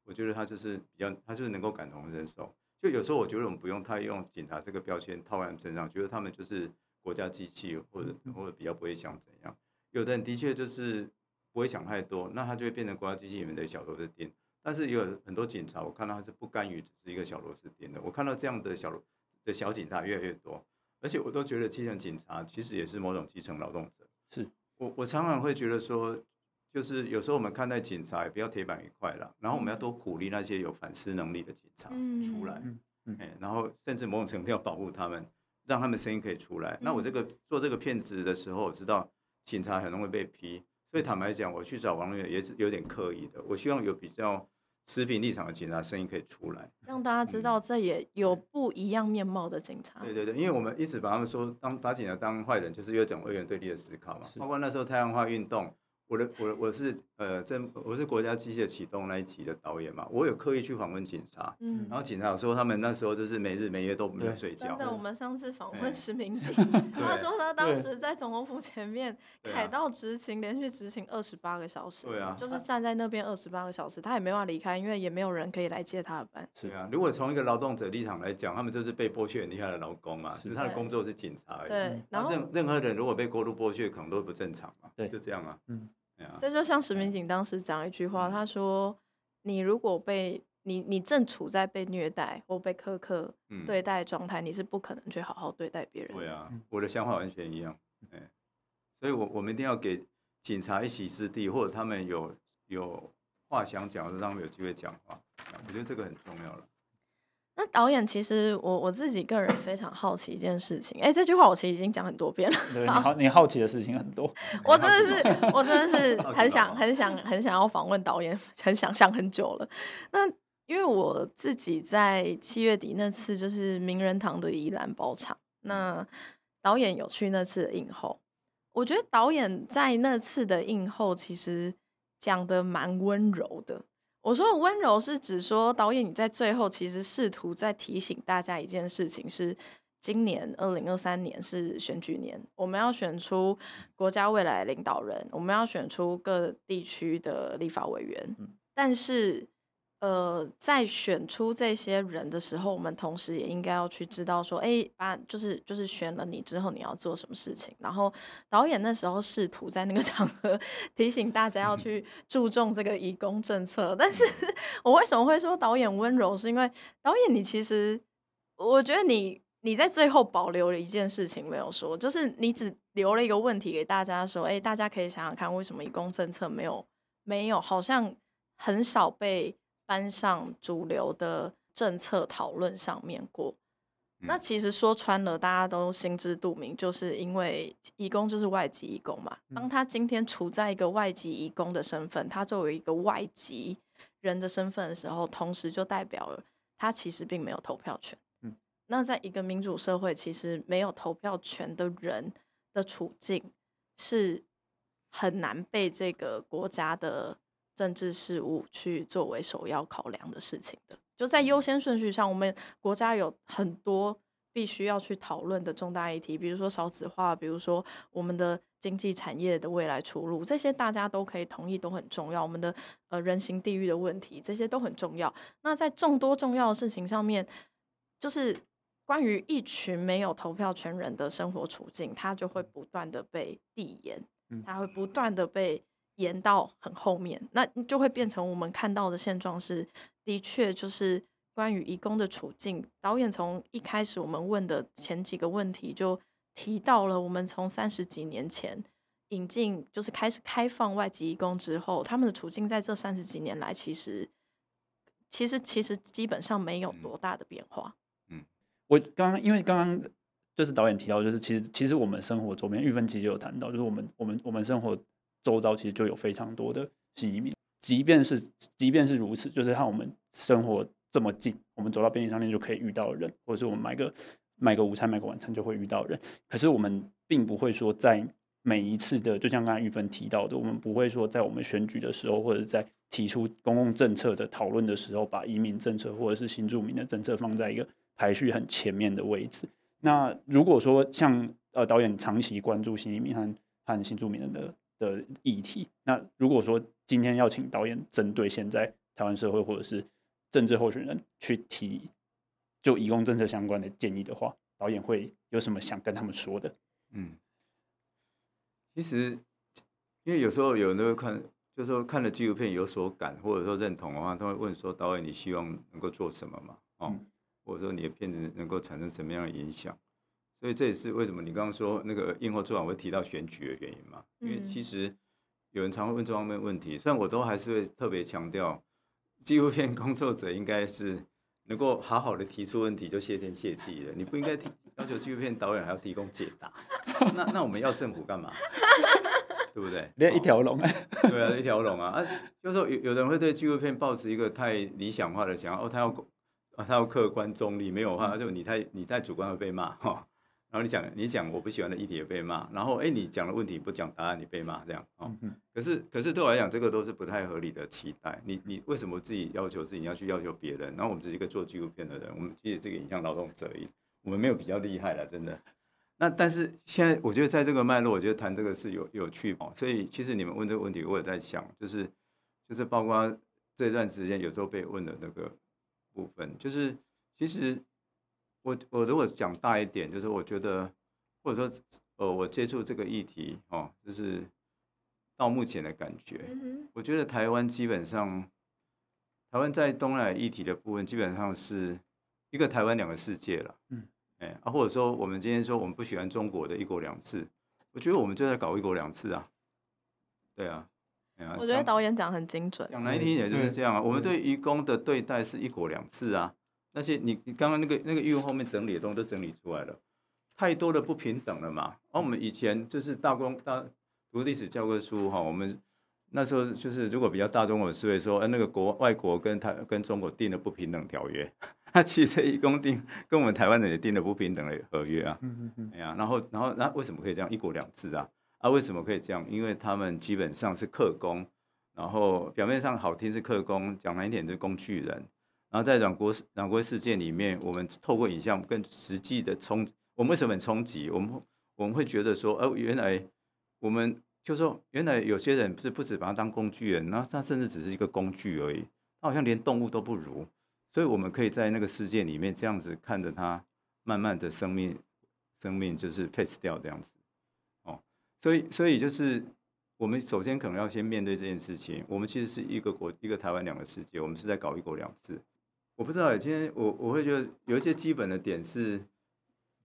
我觉得他就是比较，他就是能够感同身受。就有时候我觉得我们不用太用警察这个标签套在他们身上，觉得他们就是国家机器，或者或者比较不会想怎样。有的人的确就是。不会想太多，那他就会变成国家机器里面的小螺丝钉。但是有很多警察，我看到他是不甘于只是一个小螺丝钉的。我看到这样的小螺的小警察越来越多，而且我都觉得基层警察其实也是某种基层劳动者。是我我常常会觉得说，就是有时候我们看待警察也不要铁板一块了，然后我们要多鼓励那些有反思能力的警察出来，嗯嗯，然后甚至某种程度要保护他们，让他们声音可以出来。那我这个做这个片子的时候，我知道警察很容易被批。所以坦白讲，我去找王律也是有点刻意的。我希望有比较持平立场的警察声音可以出来，让大家知道这也有不一样面貌的警察。对对对，因为我们一直把他们说当把警察当坏人，就是有一种二元对立的思考嘛。包括那时候太阳花运动。我的我我是呃，这我是国家机械启动那一集的导演嘛，我有刻意去访问警察，嗯，然后警察说他们那时候就是没日没夜都没有睡觉。真的，我们上次访问石明景 [LAUGHS] [LAUGHS] 他说他当时在总统府前面凯道执勤，连续执勤二十八个小时，对啊，就是站在那边二十八个小时，他也没办法离开，因为也没有人可以来接他的班。是啊，如果从一个劳动者立场来讲，他们就是被剥削很厉害的劳工嘛，是他的工作是警察而已。对，然后任任何人如果被过度剥削，可能都不正常嘛，对，就这样啊，嗯。这就像石明景当时讲一句话，他说：“你如果被你你正处在被虐待或被苛刻对待状态，你是不可能去好好对待别人。”对啊，我的想法完全一样。所以我我们一定要给警察一席之地，或者他们有有话想讲，让他们有机会讲话。我觉得这个很重要了。那导演其实我我自己个人非常好奇一件事情，哎，这句话我其实已经讲很多遍了。[LAUGHS] 对，你好，你好奇的事情很多。我真的是，我真的是很想很想很想要访问导演，很想想很久了。那因为我自己在七月底那次就是名人堂的宜兰包场，那导演有去那次的映后，我觉得导演在那次的映后其实讲的蛮温柔的。我说的温柔是指说，导演你在最后其实试图在提醒大家一件事情：是今年二零二三年是选举年，我们要选出国家未来的领导人，我们要选出各地区的立法委员，但是。呃，在选出这些人的时候，我们同时也应该要去知道说，哎，把就是就是选了你之后，你要做什么事情。然后导演那时候试图在那个 [LAUGHS] 场合提醒大家要去注重这个移工政策。但是 [LAUGHS] 我为什么会说导演温柔？是因为导演你其实，我觉得你你在最后保留了一件事情没有说，就是你只留了一个问题给大家说，哎，大家可以想想看，为什么移工政策没有没有好像很少被。搬上主流的政策讨论上面过，那其实说穿了，大家都心知肚明，就是因为移工就是外籍移工嘛。当他今天处在一个外籍移工的身份，他作为一个外籍人的身份的时候，同时就代表了他其实并没有投票权。那在一个民主社会，其实没有投票权的人的处境是很难被这个国家的。政治事务去作为首要考量的事情的，就在优先顺序上，我们国家有很多必须要去讨论的重大议题，比如说少子化，比如说我们的经济产业的未来出路，这些大家都可以同意都很重要。我们的呃人行地域的问题，这些都很重要。那在众多重要的事情上面，就是关于一群没有投票权人的生活处境，它就会不断的被递延，它会不断的被。延到很后面，那就会变成我们看到的现状是，的确就是关于移工的处境。导演从一开始我们问的前几个问题就提到了，我们从三十几年前引进，就是开始开放外籍移工之后，他们的处境在这三十几年来，其实其实其实基本上没有多大的变化。嗯，我刚刚因为刚刚就是导演提到，就是其实其实我们生活周边，玉芬其实有谈到，就是我们我们我们生活。周遭其实就有非常多的新移民，即便是即便是如此，就是和我们生活这么近，我们走到便利商店就可以遇到人，或者是我们买个买个午餐、买个晚餐就会遇到人。可是我们并不会说在每一次的，就像刚才玉芬提到的，我们不会说在我们选举的时候，或者在提出公共政策的讨论的时候，把移民政策或者是新住民的政策放在一个排序很前面的位置。那如果说像呃导演长期关注新移民和和新住民的。的议题。那如果说今天要请导演针对现在台湾社会或者是政治候选人去提就移工政策相关的建议的话，导演会有什么想跟他们说的？嗯，其实因为有时候有人都会看，就是说看了纪录片有所感，或者说认同的话，他会问说：“导演，你希望能够做什么嘛？哦，嗯、或者说你的片子能够产生什么样的影响？”所以这也是为什么你刚刚说那个映后做完会提到选举的原因嘛？因为其实有人常会问这方面问题，虽然我都还是会特别强调，纪录片工作者应该是能够好好的提出问题就谢天谢地了，你不应该提要求纪录片导演还要提供解答。那那我们要政府干嘛？对不对？连一条龙，[LAUGHS] 对啊，一条龙啊！啊，就是说有有人会对纪录片抱持一个太理想化的想法，哦，他要啊，他要客观中立，没有的话就你太你太主观会被骂哈。然后你讲你讲我不喜欢的议题也被骂，然后哎你讲的问题不讲答案你被骂这样哦。可是可是对我来讲这个都是不太合理的期待。你你为什么自己要求自己要去要求别人？然后我们只是一个做纪录片的人，我们其实这个影像劳动者我们没有比较厉害了，真的。那但是现在我觉得在这个脉络，我觉得谈这个是有有趣哦。所以其实你们问这个问题，我也在想，就是就是包括这段时间有时候被问的那个部分，就是其实。我我如果讲大一点，就是我觉得，或者说，呃，我接触这个议题哦，就是到目前的感觉，我觉得台湾基本上，台湾在东南亚议题的部分，基本上是一个台湾两个世界了。嗯，哎啊，或者说我们今天说我们不喜欢中国的一国两制，我觉得我们就在搞一国两制啊。对啊，我觉得导演讲很精准，讲难听点就是这样啊。我们对愚公的对待是一国两制啊。那些你你刚刚那个那个议论后面整理的东西都整理出来了，太多的不平等了嘛。而我们以前就是大公大。读历史教科书哈，我们那时候就是如果比较大众的思维说，呃，那个国外国跟台跟中国订了不平等条约，[LAUGHS] 他其实移工订跟我们台湾人也订了不平等的合约啊，嗯嗯哎呀，然后然后那为什么可以这样一国两制啊？啊，为什么可以这样？因为他们基本上是客工，然后表面上好听是客工，讲难一点是工具人，然后在软国软国事件里面，我们透过影像更实际的冲，我们为什么很冲击？我们我们会觉得说，哦，原来。我们就说，原来有些人是不止把他当工具人，那他甚至只是一个工具而已，他好像连动物都不如，所以我们可以在那个世界里面这样子看着他，慢慢的生命，生命就是 pass 掉这样子，哦，所以所以就是我们首先可能要先面对这件事情，我们其实是一个国一个台湾两个世界，我们是在搞一国两制，我不知道今天我我会觉得有一些基本的点是。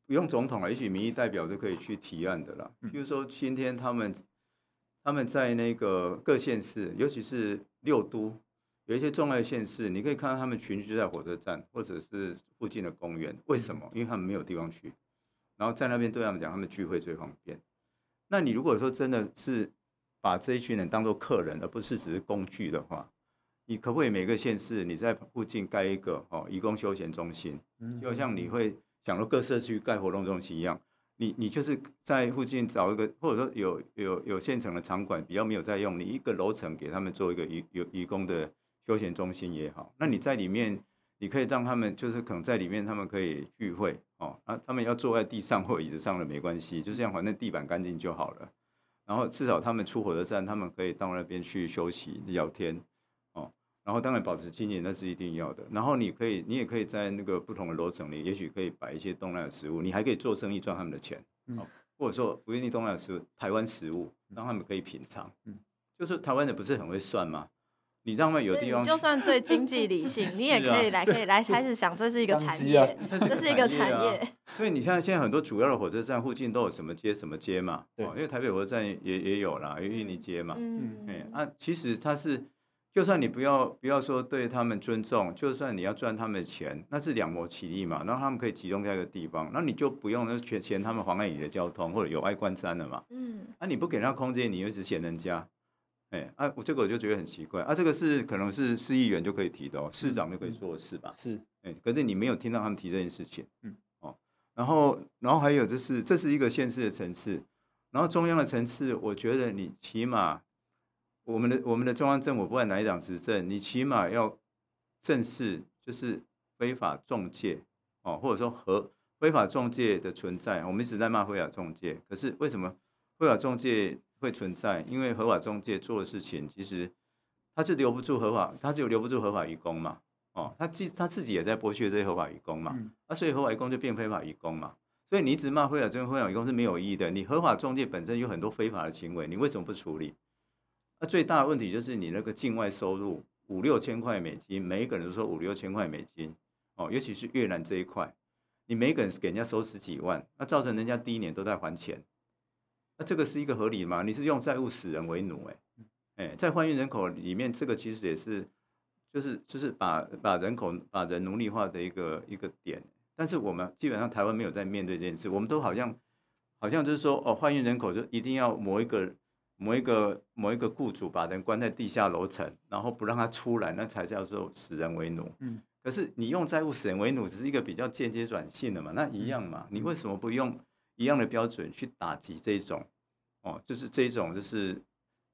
不用总统了，也许民意代表就可以去提案的了。比如说今天他们他们在那个各县市，尤其是六都，有一些重要的县市，你可以看到他们群聚在火车站或者是附近的公园。为什么？因为他们没有地方去，然后在那边对他们讲，他们聚会最方便。那你如果说真的是把这一群人当做客人，而不是只是工具的话，你可不可以每个县市你在附近盖一个哦，义工休闲中心？就像你会。想到各社区盖活动中心一样，你你就是在附近找一个，或者说有有有现成的场馆比较没有在用，你一个楼层给他们做一个义有义工的休闲中心也好，那你在里面，你可以让他们就是可能在里面他们可以聚会哦，啊，他们要坐在地上或椅子上的没关系，就这样，反正地板干净就好了。然后至少他们出火车站，他们可以到那边去休息聊天。然后当然保持清洁那是一定要的。然后你可以，你也可以在那个不同的楼层里，也许可以摆一些东南亚食物，你还可以做生意赚他们的钱。嗯，或者说不一定东南亚食物，台湾食物让他们可以品尝。嗯，就是台湾人不是很会算吗？你让他们有地方，就算最经济理性，你也 [LAUGHS] 可以来，[LAUGHS] 可以来开始想，[LAUGHS] 这是一个产业，这是一个产业。所以你像现在很多主要的火车站附近都有什么街什么街嘛？对，因为台北火车站也也有啦，有印尼街嘛。嗯，哎，啊，其实它是。就算你不要不要说对他们尊重，就算你要赚他们的钱，那是两谋其利嘛。然后他们可以集中在一个地方，那你就不用那钱钱他们妨碍你的交通或者有碍观瞻了嘛。嗯，那、啊、你不给他空间，你又一直嫌人家，哎，啊，我这个我就觉得很奇怪啊。这个是可能是市议员就可以提的哦，市长就可以做的事吧？是，哎，可是你没有听到他们提这件事情，嗯，哦，然后然后还有就是这是一个县市的层次，然后中央的层次，我觉得你起码。我们的我们的中央政府不管哪一党执政，你起码要正视就是非法中介哦，或者说和非法中介的存在。我们一直在骂非法中介，可是为什么非法中介会存在？因为合法中介做的事情，其实他是留不住合法，他就留不住合法移工嘛。哦，他自他自己也在剥削这些合法移工嘛。那、嗯啊、所以合法移工就变非法移工嘛。所以你一直骂非法仲非法移工是没有意义的。你合法中介本身有很多非法的行为，你为什么不处理？最大的问题就是你那个境外收入五六千块美金，每一个人都说五六千块美金哦，尤其是越南这一块，你每一个人给人家收十几万，那造成人家第一年都在还钱，那这个是一个合理吗？你是用债务使人为奴，哎哎，在换运人口里面，这个其实也是就是就是把把人口把人奴隶化的一个一个点，但是我们基本上台湾没有在面对这件事，我们都好像好像就是说哦，换运人口就一定要某一个。某一个某一个雇主把人关在地下楼层，然后不让他出来，那才叫做使人为奴。嗯，可是你用债务使人为奴，只是一个比较间接转性的嘛，那一样嘛。你为什么不用一样的标准去打击这种？哦，就是这种就是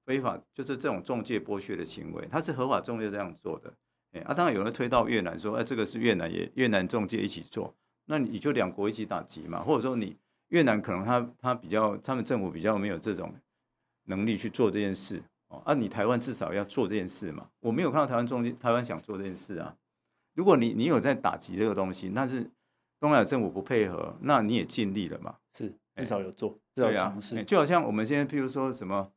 非法，就是这种中介剥削的行为，他是合法中介这样做的。哎，啊，当然有人推到越南说，哎，这个是越南也越南中介一起做，那你就两国一起打击嘛，或者说你越南可能他他比较，他们政府比较没有这种。能力去做这件事哦，啊，你台湾至少要做这件事嘛。我没有看到台湾中间台湾想做这件事啊。如果你你有在打击这个东西，那是东南亚政府不配合，那你也尽力了嘛。是，至少有做，至少尝试。就好像我们现在，譬如说什么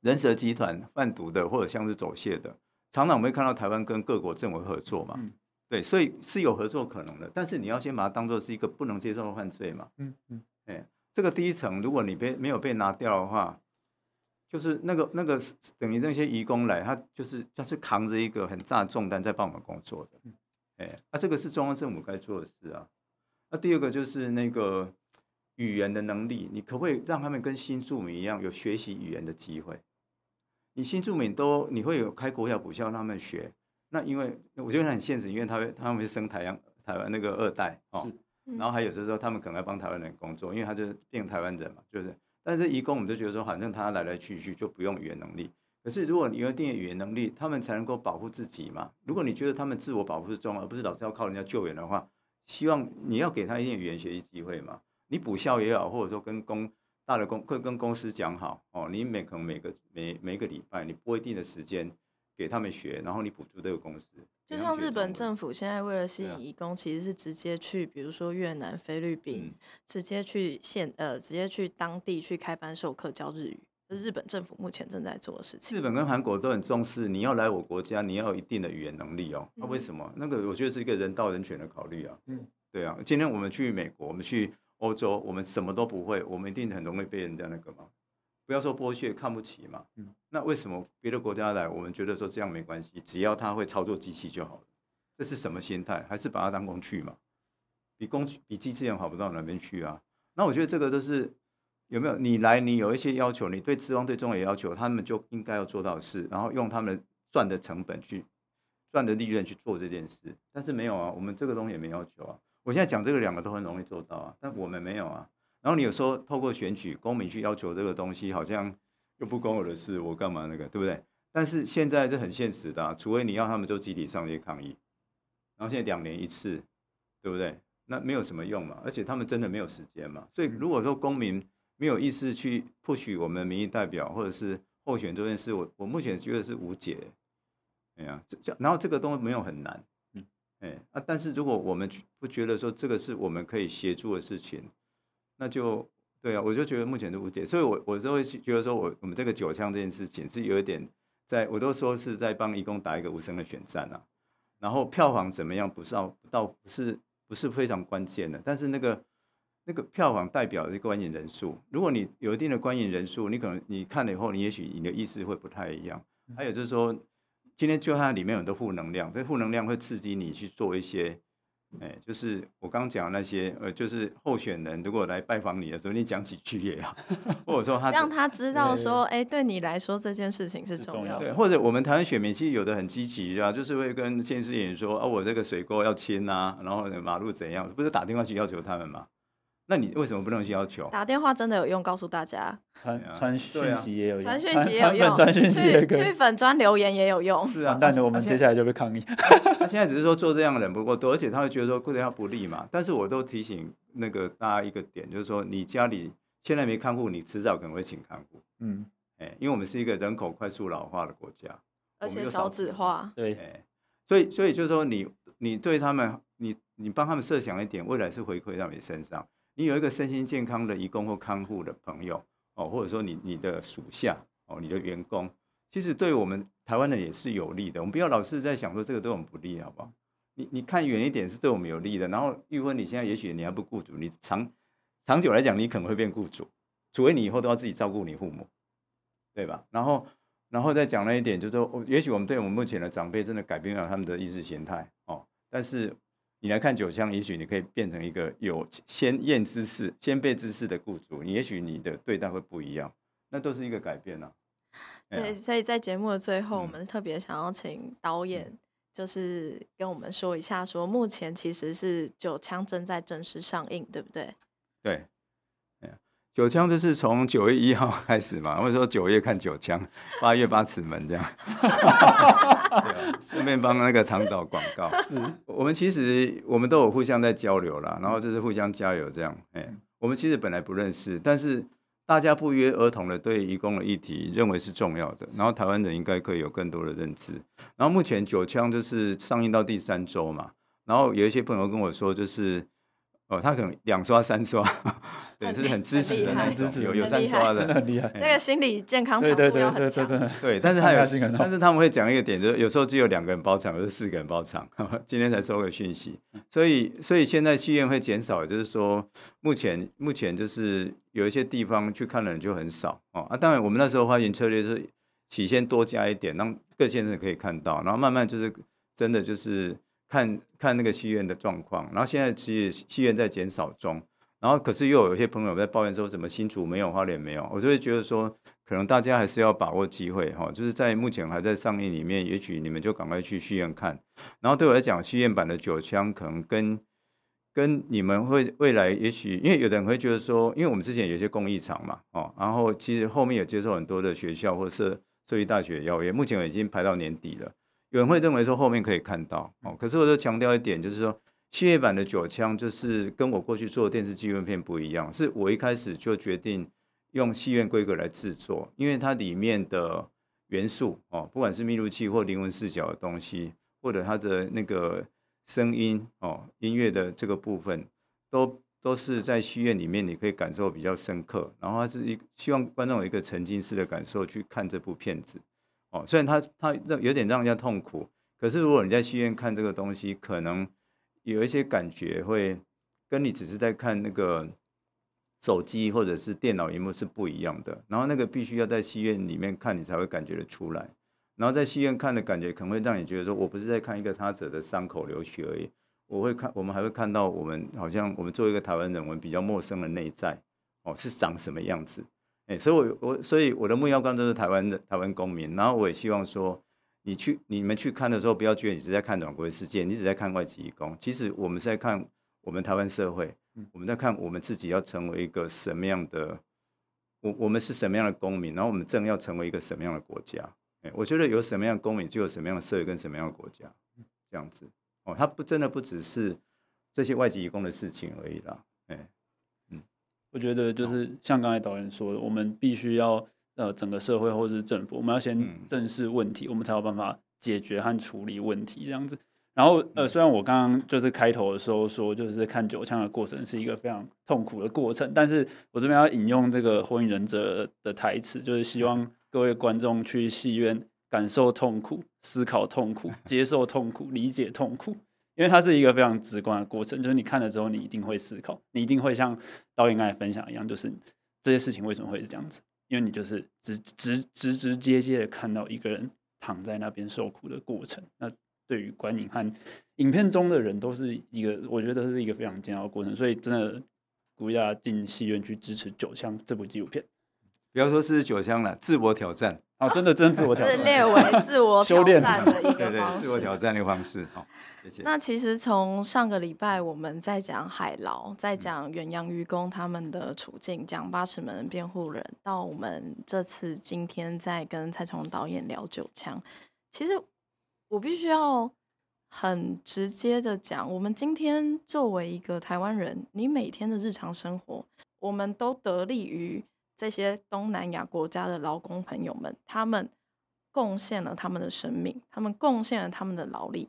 人蛇集团贩毒的，或者像是走泄的，常常我们会看到台湾跟各国政府合作嘛。嗯、对，所以是有合作可能的，但是你要先把它当做是一个不能接受的犯罪嘛。嗯嗯，哎，这个第一层，如果你被没有被拿掉的话，就是那个那个等于那些移工来，他就是他是扛着一个很大的重担在帮我们工作的。哎，那、啊、这个是中央政府该做的事啊。那第二个就是那个语言的能力，你可不可以让他们跟新住民一样有学习语言的机会？你新住民都你会有开国小补校让他们学，那因为我觉得很现实，因为他会他们会生台湾台湾那个二代哦，然后还有就是说他们可能要帮台湾人工作，因为他就变台湾人嘛，就是。但是移工我们就觉得说，反正他来来去去就不用语言能力。可是如果你有一定的语言能力，他们才能够保护自己嘛。如果你觉得他们自我保护是重要，而不是老是要靠人家救援的话，希望你要给他一定语言学习机会嘛。你补校也好，或者说跟公。大的公会跟公司讲好哦，你每可能每个每每个礼拜你拨一定的时间给他们学，然后你补助这个公司。就像日本政府现在为了吸引移工，其实是直接去，比如说越南、菲律宾，嗯、直接去现呃直接去当地去开班授课教日语，这是日本政府目前正在做的事情。日本跟韩国都很重视，你要来我国家，你要有一定的语言能力哦。那、嗯啊、为什么？那个我觉得是一个人道人权的考虑啊。嗯，对啊。今天我们去美国，我们去。欧洲，我们什么都不会，我们一定很容易被人家那个嘛，不要说剥削，看不起嘛。嗯，那为什么别的国家来，我们觉得说这样没关系，只要他会操作机器就好了？这是什么心态？还是把它当工具嘛？比工具比机器人好不到哪边去啊？那我觉得这个都是有没有？你来，你有一些要求，你对资方对中也要求，他们就应该要做到的事，然后用他们赚的成本去赚的利润去做这件事。但是没有啊，我们这个东西也没要求啊。我现在讲这个两个都很容易做到啊，但我们没有啊。然后你有时候透过选举公民去要求这个东西，好像又不关我的事，我干嘛那个，对不对？但是现在是很现实的啊，除非你要他们就集体上街抗议，然后现在两年一次，对不对？那没有什么用嘛，而且他们真的没有时间嘛。所以如果说公民没有意识去 push 我们民意代表或者是候选这件事，我我目前觉得是无解。哎呀，这然后这个东西没有很难。哎啊！但是如果我们不觉得说这个是我们可以协助的事情，那就对啊，我就觉得目前都无解。所以我，我我就会觉得说我我们这个九枪这件事情是有一点在，我都说是在帮义工打一个无声的选战啊。然后票房怎么样不是到倒不是不是非常关键的，但是那个那个票房代表的观影人数，如果你有一定的观影人数，你可能你看了以后，你也许你的意思会不太一样。还有就是说。今天就它里面有很多负能量，这负能量会刺激你去做一些，哎，就是我刚刚讲的那些，呃，就是候选人如果来拜访你的时候，你讲几句也好，[LAUGHS] 或者说他 [LAUGHS] 让他知道说，哎，对你来说这件事情是重要的。对，或者我们台湾选民其实有的很积极啊，就是会跟县市议员说，啊，我这个水沟要清啊，然后马路怎样，不是打电话去要求他们吗？那你为什么不能去要求？打电话真的有用，告诉大家。传传讯息也有用，传讯息也有用，传讯息也可以。去粉专留言也有用。是啊，但是我们接下来就被抗议。他现在只是说做这样的人不够多，而且他会觉得说对他不利嘛。但是我都提醒那个大家一个点，就是说你家里现在没看护，你迟早可能会请看护。嗯，哎，因为我们是一个人口快速老化的国家，而且少子化。对，所以所以就是说你你对他们，你你帮他们设想一点，未来是回馈到你身上。你有一个身心健康的义工或看护的朋友哦，或者说你你的属下哦，你的员工，其实对我们台湾人也是有利的。我们不要老是在想说这个对我们不利，好不好？你你看远一点是对我们有利的。然后玉芬，你现在也许你还不雇主，你长长久来讲，你可能会变雇主，除非你以后都要自己照顾你父母，对吧？然后然后再讲了一点，就是说，也许我们对我们目前的长辈真的改变了他们的意识形态哦，但是。你来看九腔，也许你可以变成一个有先验知识、先备知识的雇主，你也许你的对待会不一样，那都是一个改变呐、啊。对，所以在节目的最后，我们特别想要请导演，就是跟我们说一下，说目前其实是九枪正在正式上映，对不对？对。九枪就是从九月一号 [LAUGHS] 开始嘛，或者说九月看九枪，八月八尺门这样，[LAUGHS] 顺便帮那个唐导广告。是，我们其实我们都有互相在交流啦，然后就是互相加油这样。哎，我们其实本来不认识，但是大家不约而同的对移工的议题认为是重要的，然后台湾人应该可以有更多的认知。然后目前九枪就是上映到第三周嘛，然后有一些朋友跟我说就是。哦，他可能两刷三刷，对，是很支持的那种，有有三刷的，很厉害。那个心理健康程度要很强。对，但是他有，但是他们会讲一个点，就是有时候只有两个人包场，有时候四个人包场。[LAUGHS] 今天才收个讯息，所以所以现在戏院会减少，就是说目前目前就是有一些地方去看的人就很少哦啊。当然，我们那时候发行策略是起先多加一点，让各先生可以看到，然后慢慢就是真的就是看看那个戏院的状况。然后现在其实戏院在减少中。然后，可是又有一些朋友在抱怨说，怎么新竹没有，花莲没有？我就会觉得说，可能大家还是要把握机会哈，就是在目前还在上映里面，也许你们就赶快去戏院看。然后对我来讲，戏院版的九枪可能跟跟你们会未来，也许因为有的人会觉得说，因为我们之前有些公益场嘛，哦，然后其实后面也接受很多的学校或社社区大学邀约，目前已经排到年底了。有人会认为说后面可以看到哦，可是我就强调一点，就是说。戏院版的九枪就是跟我过去做的电视纪录片不一样，是我一开始就决定用戏院规格来制作，因为它里面的元素哦，不管是密录器或灵魂视角的东西，或者它的那个声音哦，音乐的这个部分，都都是在戏院里面你可以感受比较深刻，然后它是一希望观众有一个沉浸式的感受去看这部片子哦，虽然它它有点让人家痛苦，可是如果你在戏院看这个东西，可能。有一些感觉会跟你只是在看那个手机或者是电脑荧幕是不一样的，然后那个必须要在戏院里面看你才会感觉得出来，然后在戏院看的感觉可能会让你觉得说，我不是在看一个他者的伤口流血而已，我会看，我们还会看到我们好像我们作为一个台湾人，我们比较陌生的内在哦，是长什么样子？哎，所以我我所以我的目标刚就是台湾的台湾公民，然后我也希望说。你去你们去看的时候，不要觉得你是在看阮国的事件，你只在看外籍移工。其实我们是在看我们台湾社会，我们在看我们自己要成为一个什么样的，我我们是什么样的公民，然后我们正要成为一个什么样的国家。哎，我觉得有什么样的公民，就有什么样的社会跟什么样的国家，这样子。哦，它不真的不只是这些外籍移工的事情而已啦。哎，嗯，我觉得就是像刚才导演说的，我们必须要。呃，整个社会或者是政府，我们要先正视问题，嗯、我们才有办法解决和处理问题这样子。然后，呃，虽然我刚刚就是开头的时候说，就是看九枪的过程是一个非常痛苦的过程，但是我这边要引用这个《火影忍者》的台词，就是希望各位观众去戏院感受痛苦、思考痛苦、[LAUGHS] 接受痛苦、理解痛苦，因为它是一个非常直观的过程，就是你看了之后，你一定会思考，你一定会像导演刚才分享一样，就是这些事情为什么会是这样子。因为你就是直直直直接接的看到一个人躺在那边受苦的过程，那对于观影和影片中的人都是一个，我觉得是一个非常煎熬的过程，所以真的鼓励大家进戏院去支持《九枪》这部纪录片。不要说是九枪了，自我挑战。啊，真的真自我挑战，是 [LAUGHS] 列为自我 [LAUGHS] 挑战的一个方式，自我挑战的方式。好，谢谢。那其实从上个礼拜我们在讲海劳，在讲远洋渔工他们的处境，讲八尺门辩护人，到我们这次今天在跟蔡成龙导演聊九枪，其实我必须要很直接的讲，我们今天作为一个台湾人，你每天的日常生活，我们都得利于。这些东南亚国家的劳工朋友们，他们贡献了他们的生命，他们贡献了他们的劳力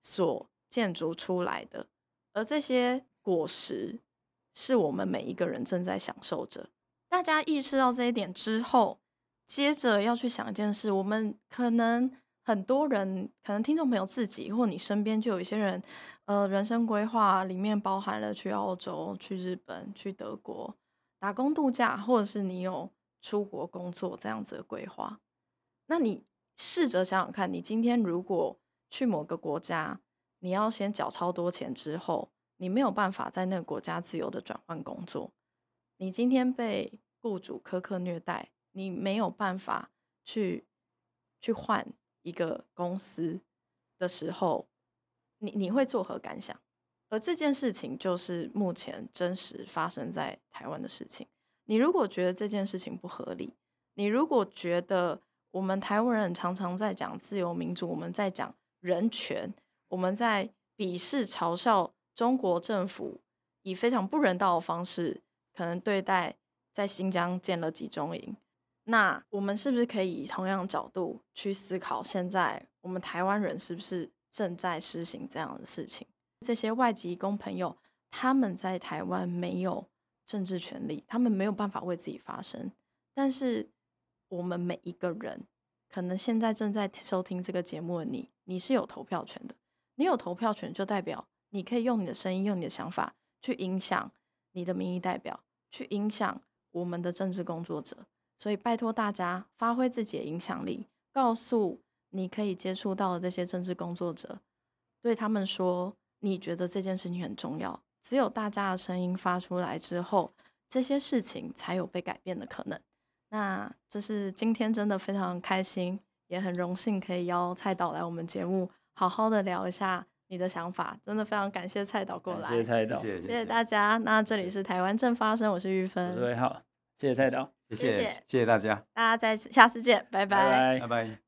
所建筑出来的，而这些果实是我们每一个人正在享受着。大家意识到这一点之后，接着要去想一件事：我们可能很多人，可能听众朋友自己或你身边就有一些人，呃，人生规划里面包含了去澳洲、去日本、去德国。打工度假，或者是你有出国工作这样子的规划，那你试着想想看，你今天如果去某个国家，你要先缴超多钱之后，你没有办法在那个国家自由的转换工作，你今天被雇主苛刻虐待，你没有办法去去换一个公司的时候，你你会作何感想？而这件事情就是目前真实发生在台湾的事情。你如果觉得这件事情不合理，你如果觉得我们台湾人常常在讲自由民主，我们在讲人权，我们在鄙视嘲笑中国政府以非常不人道的方式可能对待在新疆建了集中营，那我们是不是可以以同样角度去思考，现在我们台湾人是不是正在实行这样的事情？这些外籍工朋友，他们在台湾没有政治权利，他们没有办法为自己发声。但是我们每一个人，可能现在正在收听这个节目的你，你是有投票权的。你有投票权，就代表你可以用你的声音，用你的想法去影响你的民意代表，去影响我们的政治工作者。所以拜托大家发挥自己的影响力，告诉你可以接触到的这些政治工作者，对他们说，你觉得这件事情很重要。只有大家的声音发出来之后，这些事情才有被改变的可能。那这是今天真的非常开心，也很荣幸可以邀蔡导来我们节目，好好的聊一下你的想法。真的非常感谢蔡导过来，谢谢蔡导，谢谢，大家。那这里是台湾正发生，我是玉芬，我是魏浩，谢谢蔡导，谢谢谢谢大家，大家再下次见，拜拜，拜拜。拜拜。